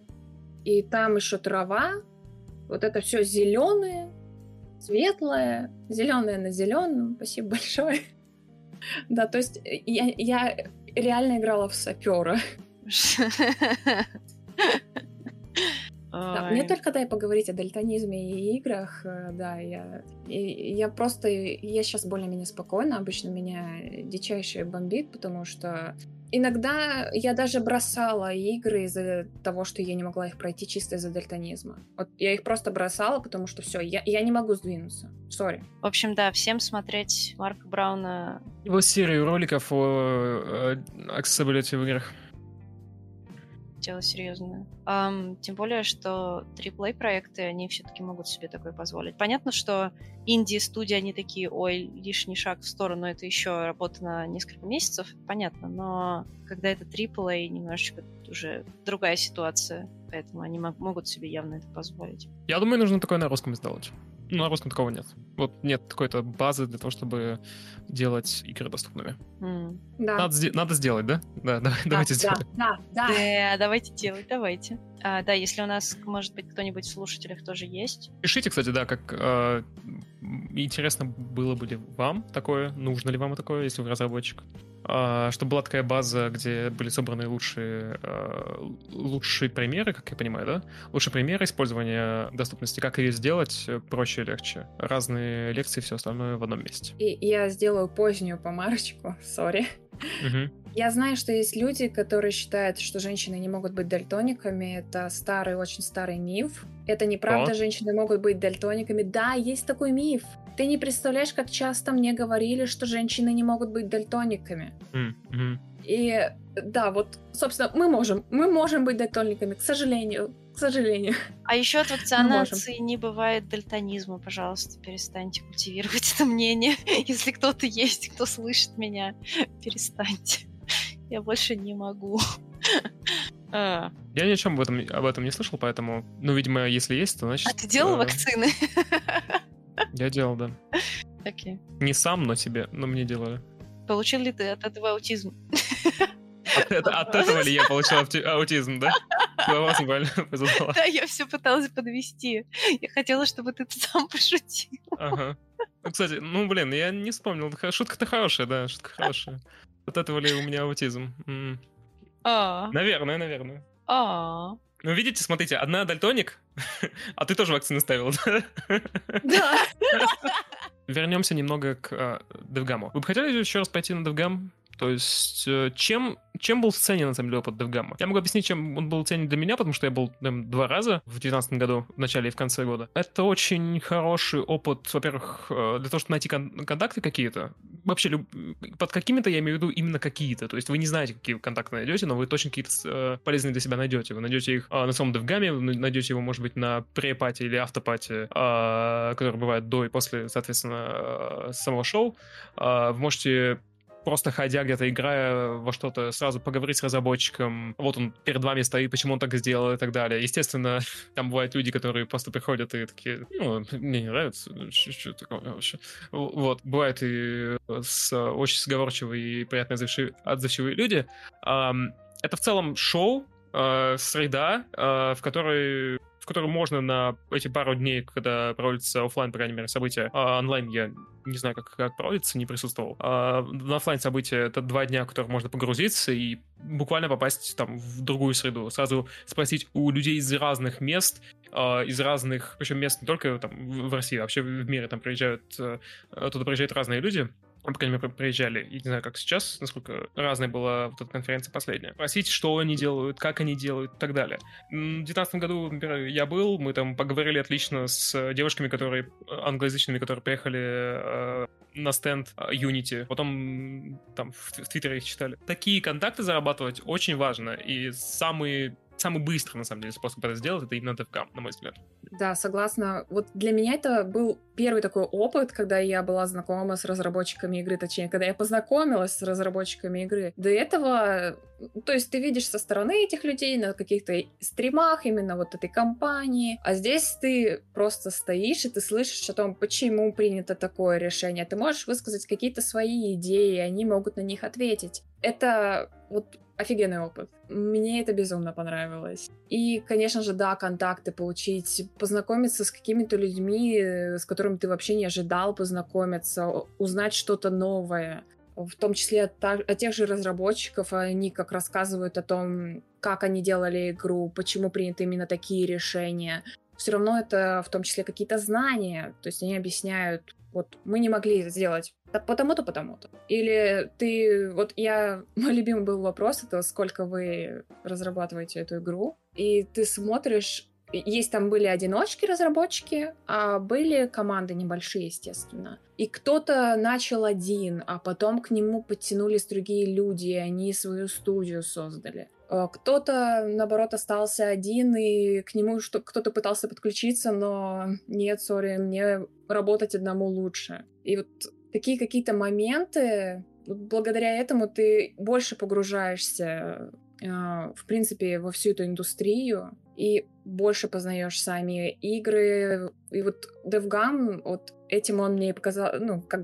И там еще трава. Вот это все зеленое, светлое, зеленое на зеленом. Спасибо большое. <laughs> Да, то есть э, я, я реально играла в сапера. <laughs> Да, мне только дай поговорить о дальтонизме и играх, э, да, я, я просто, я сейчас более-менее спокойна, обычно меня дичайше бомбит, потому что иногда я даже бросала игры из-за того, что я не могла их пройти чисто из-за дальтонизма. Вот я их просто бросала, потому что все, я, я не могу сдвинуться. Сори. В общем, да, всем смотреть Марка Брауна. Его серию роликов о accessibility в играх дело серьезное. Um, тем более, что AAA проекты, они все-таки могут себе такое позволить. Понятно, что инди-студии, они такие, ой, лишний шаг в сторону, это еще работа на несколько месяцев, понятно, но когда это AAA, немножечко уже другая ситуация, поэтому они могут себе явно это позволить. Я думаю, нужно такое на русском сделать. Ну, на русском такого нет. Вот нет какой-то базы для того, чтобы делать игры доступными. Mm. Да. Надо, надо сделать, да? Да, да, <laughs> да давайте да, сделаем. Да, да, да. Да, давайте делать, давайте. А, да, если у нас, может быть, кто-нибудь в слушателях тоже есть. Пишите, кстати, да, как э, интересно было бы ли вам такое, нужно ли вам такое, если вы разработчик. А, чтобы была такая база, где были собраны лучшие, а, лучшие примеры, как я понимаю, да? Лучшие примеры использования доступности, как ее сделать проще и легче. Разные лекции и все остальное в одном месте. И я сделаю позднюю помарочку, <laughs> сори. Угу. Я знаю, что есть люди, которые считают, что женщины не могут быть дальтониками. Это старый, очень старый миф. Это неправда, О. женщины могут быть дальтониками. Да, есть такой миф. Ты не представляешь, как часто мне говорили, что женщины не могут быть дальтониками. Mm-hmm. И да, вот, собственно, мы можем, мы можем быть дальтониками, к сожалению, к сожалению. А еще от вакцинации не бывает дальтонизма, пожалуйста, перестаньте культивировать это мнение. <laughs> Если кто-то есть, кто слышит меня, перестаньте. <laughs> Я больше не могу. <laughs> А. Я ни о чем об этом, об этом не слышал, поэтому, ну, видимо, если есть, то значит... А ты делал э... вакцины? <laughs> Я делал, да. Окей. Не сам, но тебе, но мне делали. Получил ли ты от этого аутизм? От, это, от этого ли я получил аутизм, да? Да, я все пыталась подвести. Я хотела, чтобы ты сам пошутил. Ага. Ну, кстати, ну, блин, я не вспомнил. Шутка-то хорошая, да, шутка хорошая. От этого ли у меня аутизм? А. Наверное, наверное. А. Ну, видите, смотрите, одна дальтоник, <laughs> а ты тоже вакцину ставил, да? Да. Вернемся немного к э, DevGam. Вы бы хотели еще раз пойти на DevGam? То есть, э, чем, чем был ценен, на самом деле, опыт DevGam? Я могу объяснить, чем он был ценен для меня, потому что я был там, два раза в 2019 году, в начале и в конце года. Это очень хороший опыт, во-первых, э, для того, чтобы найти кон- контакты какие-то. Вообще, люб... под какими-то я имею в виду именно какие-то. То есть вы не знаете, какие контакты найдете, но вы точно какие-то э, полезные для себя найдете. Вы найдете их э, на самом DevGam, вы найдете его, может быть, на препате или автопате, э, который бывает до и после, соответственно, самого шоу. Э, вы можете просто ходя где-то, играя во что-то, сразу поговорить с разработчиком, вот он перед вами стоит, почему он так сделал и так далее. Естественно, <laughs> там бывают люди, которые просто приходят и такие, ну, мне не нравится, что такое вообще. Вот, бывают и с, очень сговорчивые и приятно отзывчивые люди. Это в целом шоу, э, среда, э, в которой в котором можно на эти пару дней, когда проводится офлайн, по крайней мере, события, а онлайн я не знаю, как, как проводится, не присутствовал. А на офлайн события это два дня, в которых можно погрузиться и буквально попасть там в другую среду. Сразу спросить у людей из разных мест, Uh, из разных, причем мест не только там в России, а вообще в мире там приезжают, uh, туда приезжают разные люди, по крайней мере, приезжали. Я не знаю, как сейчас, насколько разная была вот эта конференция последняя. Спросить, что они делают, как они делают и так далее. В 2019 году, например, я был, мы там поговорили отлично с девушками, которые англоязычными, которые приехали э, на стенд э, Unity. Потом там в, в Твиттере их читали. Такие контакты зарабатывать очень важно. И самые самый быстрый, на самом деле, способ это сделать, это именно DevCam, на мой взгляд. Да, согласна. Вот для меня это был первый такой опыт, когда я была знакома с разработчиками игры, точнее, когда я познакомилась с разработчиками игры. До этого, то есть ты видишь со стороны этих людей на каких-то стримах именно вот этой компании, а здесь ты просто стоишь и ты слышишь о том, почему принято такое решение. Ты можешь высказать какие-то свои идеи, и они могут на них ответить. Это вот офигенный опыт. Мне это безумно понравилось. И, конечно же, да, контакты получить, познакомиться с какими-то людьми, э, с которыми ты вообще не ожидал познакомиться, узнать что-то новое. в том числе от, от тех же разработчиков, они как рассказывают о том, как они делали игру, почему приняты именно такие решения. Все равно это в том числе какие-то знания, то есть они объясняют, вот мы не могли это сделать потому-то, потому-то. Или ты, вот я, <laughs> мой любимый был вопрос, это сколько вы разрабатываете эту игру, и ты смотришь, есть там были одиночки разработчики, а были команды небольшие, естественно. И кто-то начал один, а потом к нему подтянулись другие люди, и они свою студию создали. А кто-то, наоборот, остался один, и к нему что кто-то пытался подключиться, но нет, сори, мне работать одному лучше. И вот такие какие-то моменты, благодаря этому ты больше погружаешься, э, в принципе, во всю эту индустрию и больше познаешь сами игры. И вот DevGam, вот этим он мне показал, ну, как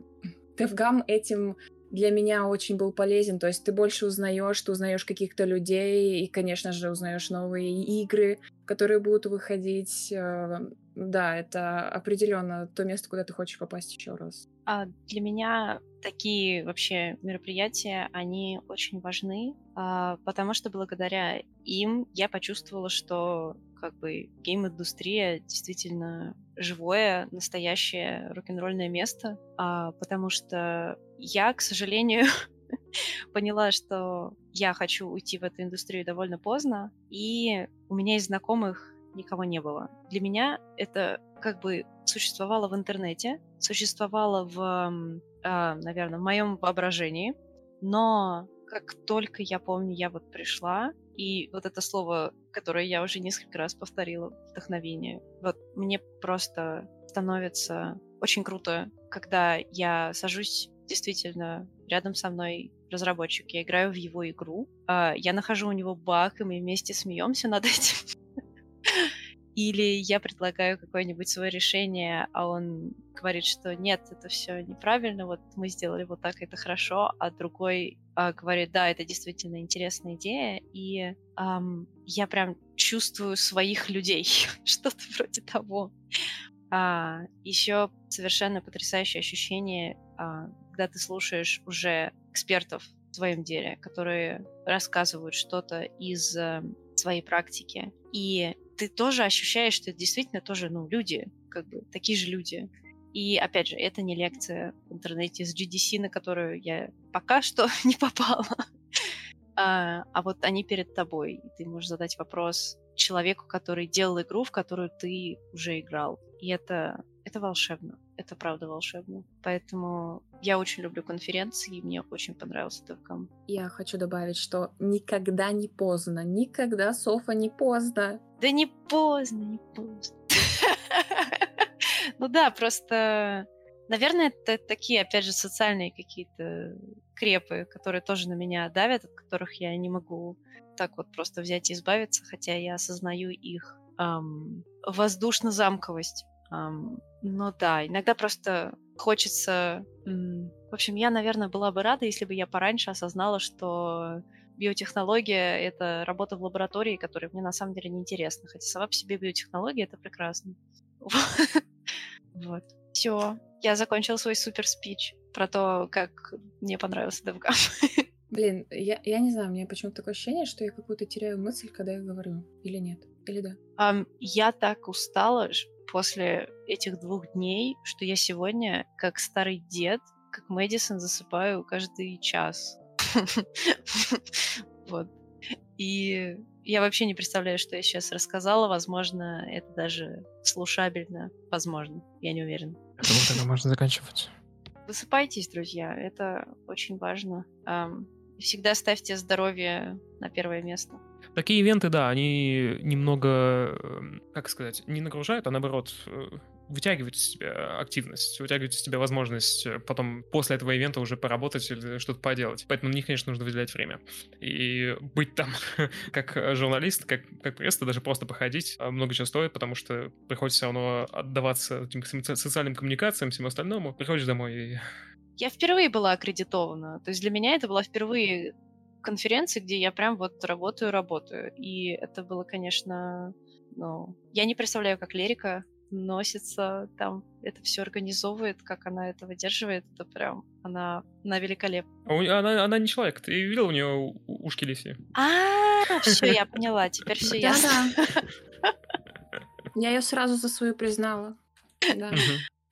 DevGam этим для меня очень был полезен. То есть ты больше узнаешь, ты узнаешь каких-то людей, и, конечно же, узнаешь новые игры, которые будут выходить. Да, это определенно то место, куда ты хочешь попасть еще раз. А для меня такие вообще мероприятия, они очень важны, а, потому что благодаря им я почувствовала, что как бы гейм-индустрия действительно живое, настоящее рок-н-ролльное место, а, потому что я, к сожалению, <laughs> поняла, что я хочу уйти в эту индустрию довольно поздно, и у меня из знакомых никого не было. Для меня это как бы существовало в интернете, существовало в, э, наверное, в моем воображении, но как только я помню, я вот пришла, и вот это слово, которое я уже несколько раз повторила, вдохновение, вот мне просто становится очень круто, когда я сажусь действительно рядом со мной разработчик, я играю в его игру, э, я нахожу у него баг, и мы вместе смеемся над <laughs> этим. Или я предлагаю какое-нибудь свое решение, а он говорит, что нет, это все неправильно, вот мы сделали вот так, это хорошо, а другой а, говорит, да, это действительно интересная идея, и ам, я прям чувствую своих людей, <laughs> что-то вроде того. А, еще совершенно потрясающее ощущение, а, когда ты слушаешь уже экспертов в своем деле, которые рассказывают что-то из а, своей практики, и ты тоже ощущаешь, что это действительно тоже, ну, люди, как бы, такие же люди. И, опять же, это не лекция в интернете с GDC, на которую я пока что <laughs> не попала. а, а вот они перед тобой, и ты можешь задать вопрос человеку, который делал игру, в которую ты уже играл. И это, это волшебно. Это правда волшебно. Поэтому я очень люблю конференции, и мне очень понравился DevCon. Я хочу добавить, что никогда не поздно. Никогда, Софа, не поздно. Да не поздно, не поздно. <laughs> Ну да, просто, наверное, это такие, опять же, социальные какие-то крепы, которые тоже на меня давят, от которых я не могу так вот просто взять и избавиться, хотя я осознаю их эм, воздушно-замковость. Но да, иногда просто хочется... В общем, я, наверное, была бы рада, если бы я пораньше осознала, что биотехнология — это работа в лаборатории, которая мне на самом деле неинтересна. Хотя сама по себе биотехнология — это прекрасно. <laughs> Вот. Все. Я закончила свой супер спич про то, как мне понравился DevGam. <laughs> Блин, я, я не знаю, у меня почему-то такое ощущение, что я какую-то теряю мысль, когда я говорю. Или нет? Или да? Um, я так устала после этих двух дней, что я сегодня, как старый дед, как Мэдисон, засыпаю каждый час. <laughs> Вот. И я вообще не представляю, что я сейчас рассказала. Возможно, это даже слушабельно. Возможно, я не уверена. Я думаю, тогда можно заканчивать. Высыпайтесь, друзья. Это очень важно. Всегда ставьте здоровье на первое место. Такие ивенты, да, они немного, эм, как сказать, не нагружают, а наоборот э, вытягивают из себя активность, вытягивают из себя возможность э, потом после этого ивента уже поработать или что-то поделать. Поэтому на них, конечно, нужно выделять время. И быть там <laughs> как журналист, как, как пресс, даже просто походить а, много чего стоит, потому что приходится все равно отдаваться этим социальным коммуникациям, всему остальному. Приходишь домой и я впервые была аккредитована. То есть для меня это была впервые конференция, где я прям вот работаю, работаю. И это было, конечно, ну... Я не представляю, как Лерика носится, там это все организовывает, как она это выдерживает, это прям она, она великолепна. А она, она не человек, ты видел у нее ушки лиси? А, все, я поняла, теперь все ясно. Я ее сразу за свою признала. Да.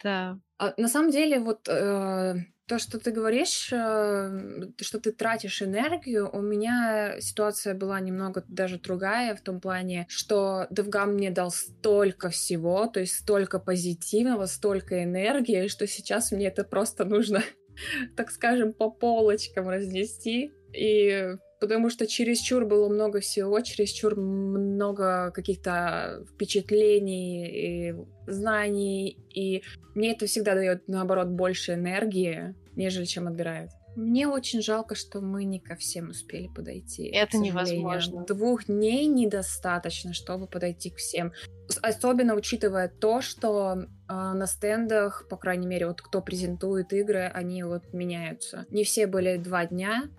Да. А, на самом деле, вот э, то, что ты говоришь, э, что ты тратишь энергию, у меня ситуация была немного даже другая в том плане, что DevGam мне дал столько всего, то есть столько позитивного, столько энергии, что сейчас мне это просто нужно, <laughs> так скажем, по полочкам разнести. И потому что чересчур было много всего, чересчур много каких-то впечатлений и знаний, и мне это всегда дает, наоборот, больше энергии, нежели чем отбирает. Мне очень жалко, что мы не ко всем успели подойти. Это невозможно. Двух дней недостаточно, чтобы подойти к всем. Особенно учитывая то, что э, на стендах, по крайней мере, вот кто презентует игры, они вот меняются. Не все были два дня,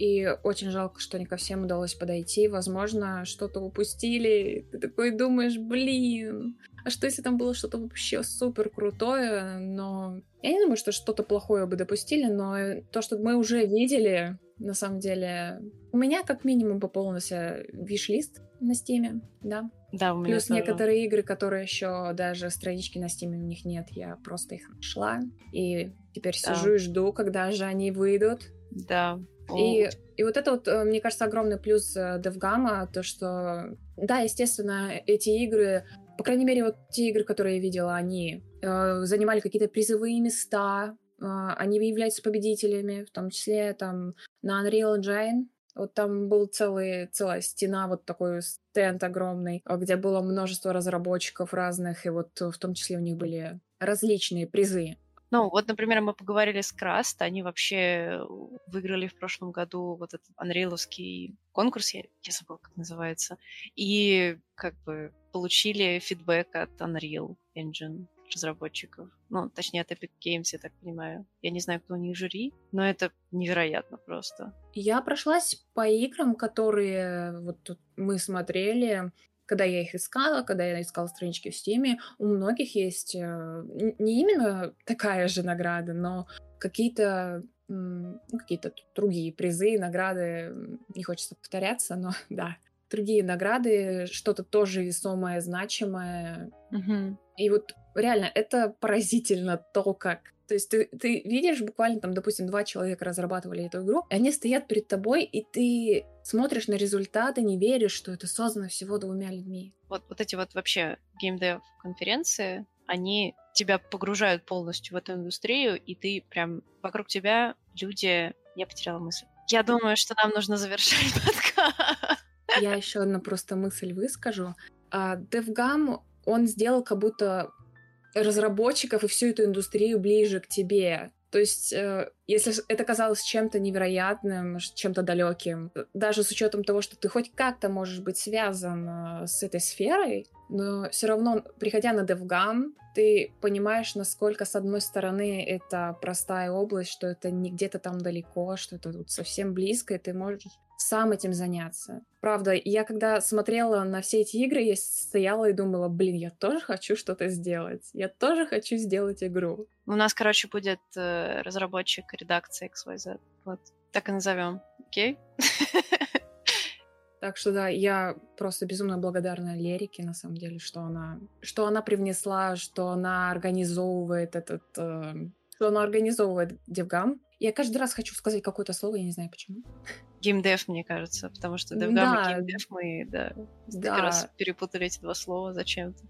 и очень жалко, что не ко всем удалось подойти. Возможно, что-то упустили. Ты такой думаешь, блин, а что если там было что-то вообще супер крутое? Но я не думаю, что что-то плохое бы допустили, но то, что мы уже видели, на самом деле, у меня как минимум пополнился wishlist на Steam е, да. Да, у меня плюс тоже. некоторые игры, которые еще даже странички на Steam е у них нет, я просто их нашла. И теперь да. сижу и жду, когда же они выйдут. Да, и, и вот это вот, э, мне кажется, огромный плюс DevGamma, э, то, что, да, естественно, эти игры, по крайней мере, вот те игры, которые я видела, они э, занимали какие-то призовые места, э, они являются победителями, в том числе там на Unreal Engine, вот там был целый, целая стена, вот такой стенд огромный, где было множество разработчиков разных, и вот в том числе у них были различные призы. Ну, вот, например, мы поговорили с Краст, они вообще выиграли в прошлом году вот этот анриловский конкурс, я, я забыла, как называется, и как бы получили фидбэк от Unreal Engine разработчиков. Ну, точнее, от Epic Games, я так понимаю. Я не знаю, кто у них жюри, но это невероятно просто. Я прошлась по играм, которые вот тут мы смотрели когда я их искала, когда я искала странички в Steam, у многих есть э, не именно такая же награда, но какие-то ну, какие-то другие призы, награды, не хочется повторяться, но <laughs> да, другие награды, что-то тоже весомое, значимое. Угу. И вот реально это поразительно то, как то есть ты, ты видишь буквально там, допустим, два человека разрабатывали эту игру, и они стоят перед тобой, и ты смотришь на результаты, не веришь, что это создано всего двумя людьми. Вот, вот эти вот вообще геймдев конференции, они тебя погружают полностью в эту индустрию, и ты прям вокруг тебя люди... Я потеряла мысль. Я думаю, что нам нужно завершать <laughs> подкаст. Я еще одну просто мысль выскажу. DevGam, он сделал как будто разработчиков и всю эту индустрию ближе к тебе. То есть, э, если это казалось чем-то невероятным, чем-то далеким, даже с учетом того, что ты хоть как-то можешь быть связан э, с этой сферой, но все равно, приходя на DevGam, ты понимаешь, насколько, с одной стороны, это простая область, что это не где-то там далеко, что это тут совсем близко, и ты можешь сам этим заняться. Правда, я когда смотрела на все эти игры, я стояла и думала, блин, я тоже хочу что-то сделать. Я тоже хочу сделать игру. У нас, короче, будет э, разработчик редакции XYZ. Вот, так и назовем. Окей? Так что да, я просто безумно благодарна Лерике, на самом деле, что она, что она привнесла, что она организовывает этот, э, что она организовывает DevGAMM. Я каждый раз хочу сказать какое-то слово, я не знаю почему. Геймдев, мне кажется, потому что DevGAMM да. и геймдев мы, да, да. как раз перепутали эти два слова зачем-то.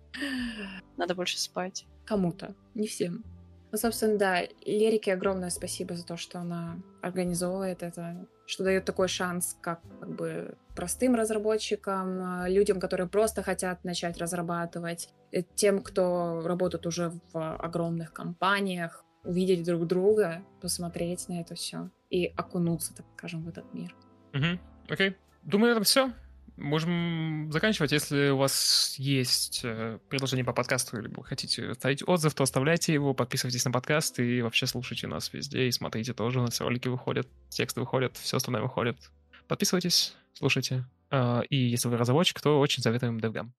Надо больше спать. Кому-то, не всем. Ну, собственно, да, Лерике огромное спасибо за то, что она организовывает это, что дает такой шанс как, как бы простым разработчикам, а, людям, которые просто хотят начать разрабатывать, э, тем, кто работает уже в огромных компаниях, увидеть друг друга, посмотреть на это все и окунуться, так скажем, в этот мир. Угу. Окей. Думаю, это все. Можем заканчивать. Если у вас есть э, предложение по подкасту, или вы хотите оставить отзыв, то оставляйте его, подписывайтесь на подкаст и вообще слушайте нас везде и смотрите тоже. У нас ролики выходят, тексты выходят, все остальное выходит. Подписывайтесь, слушайте. А, и если вы разработчик, то очень советуем DevGam.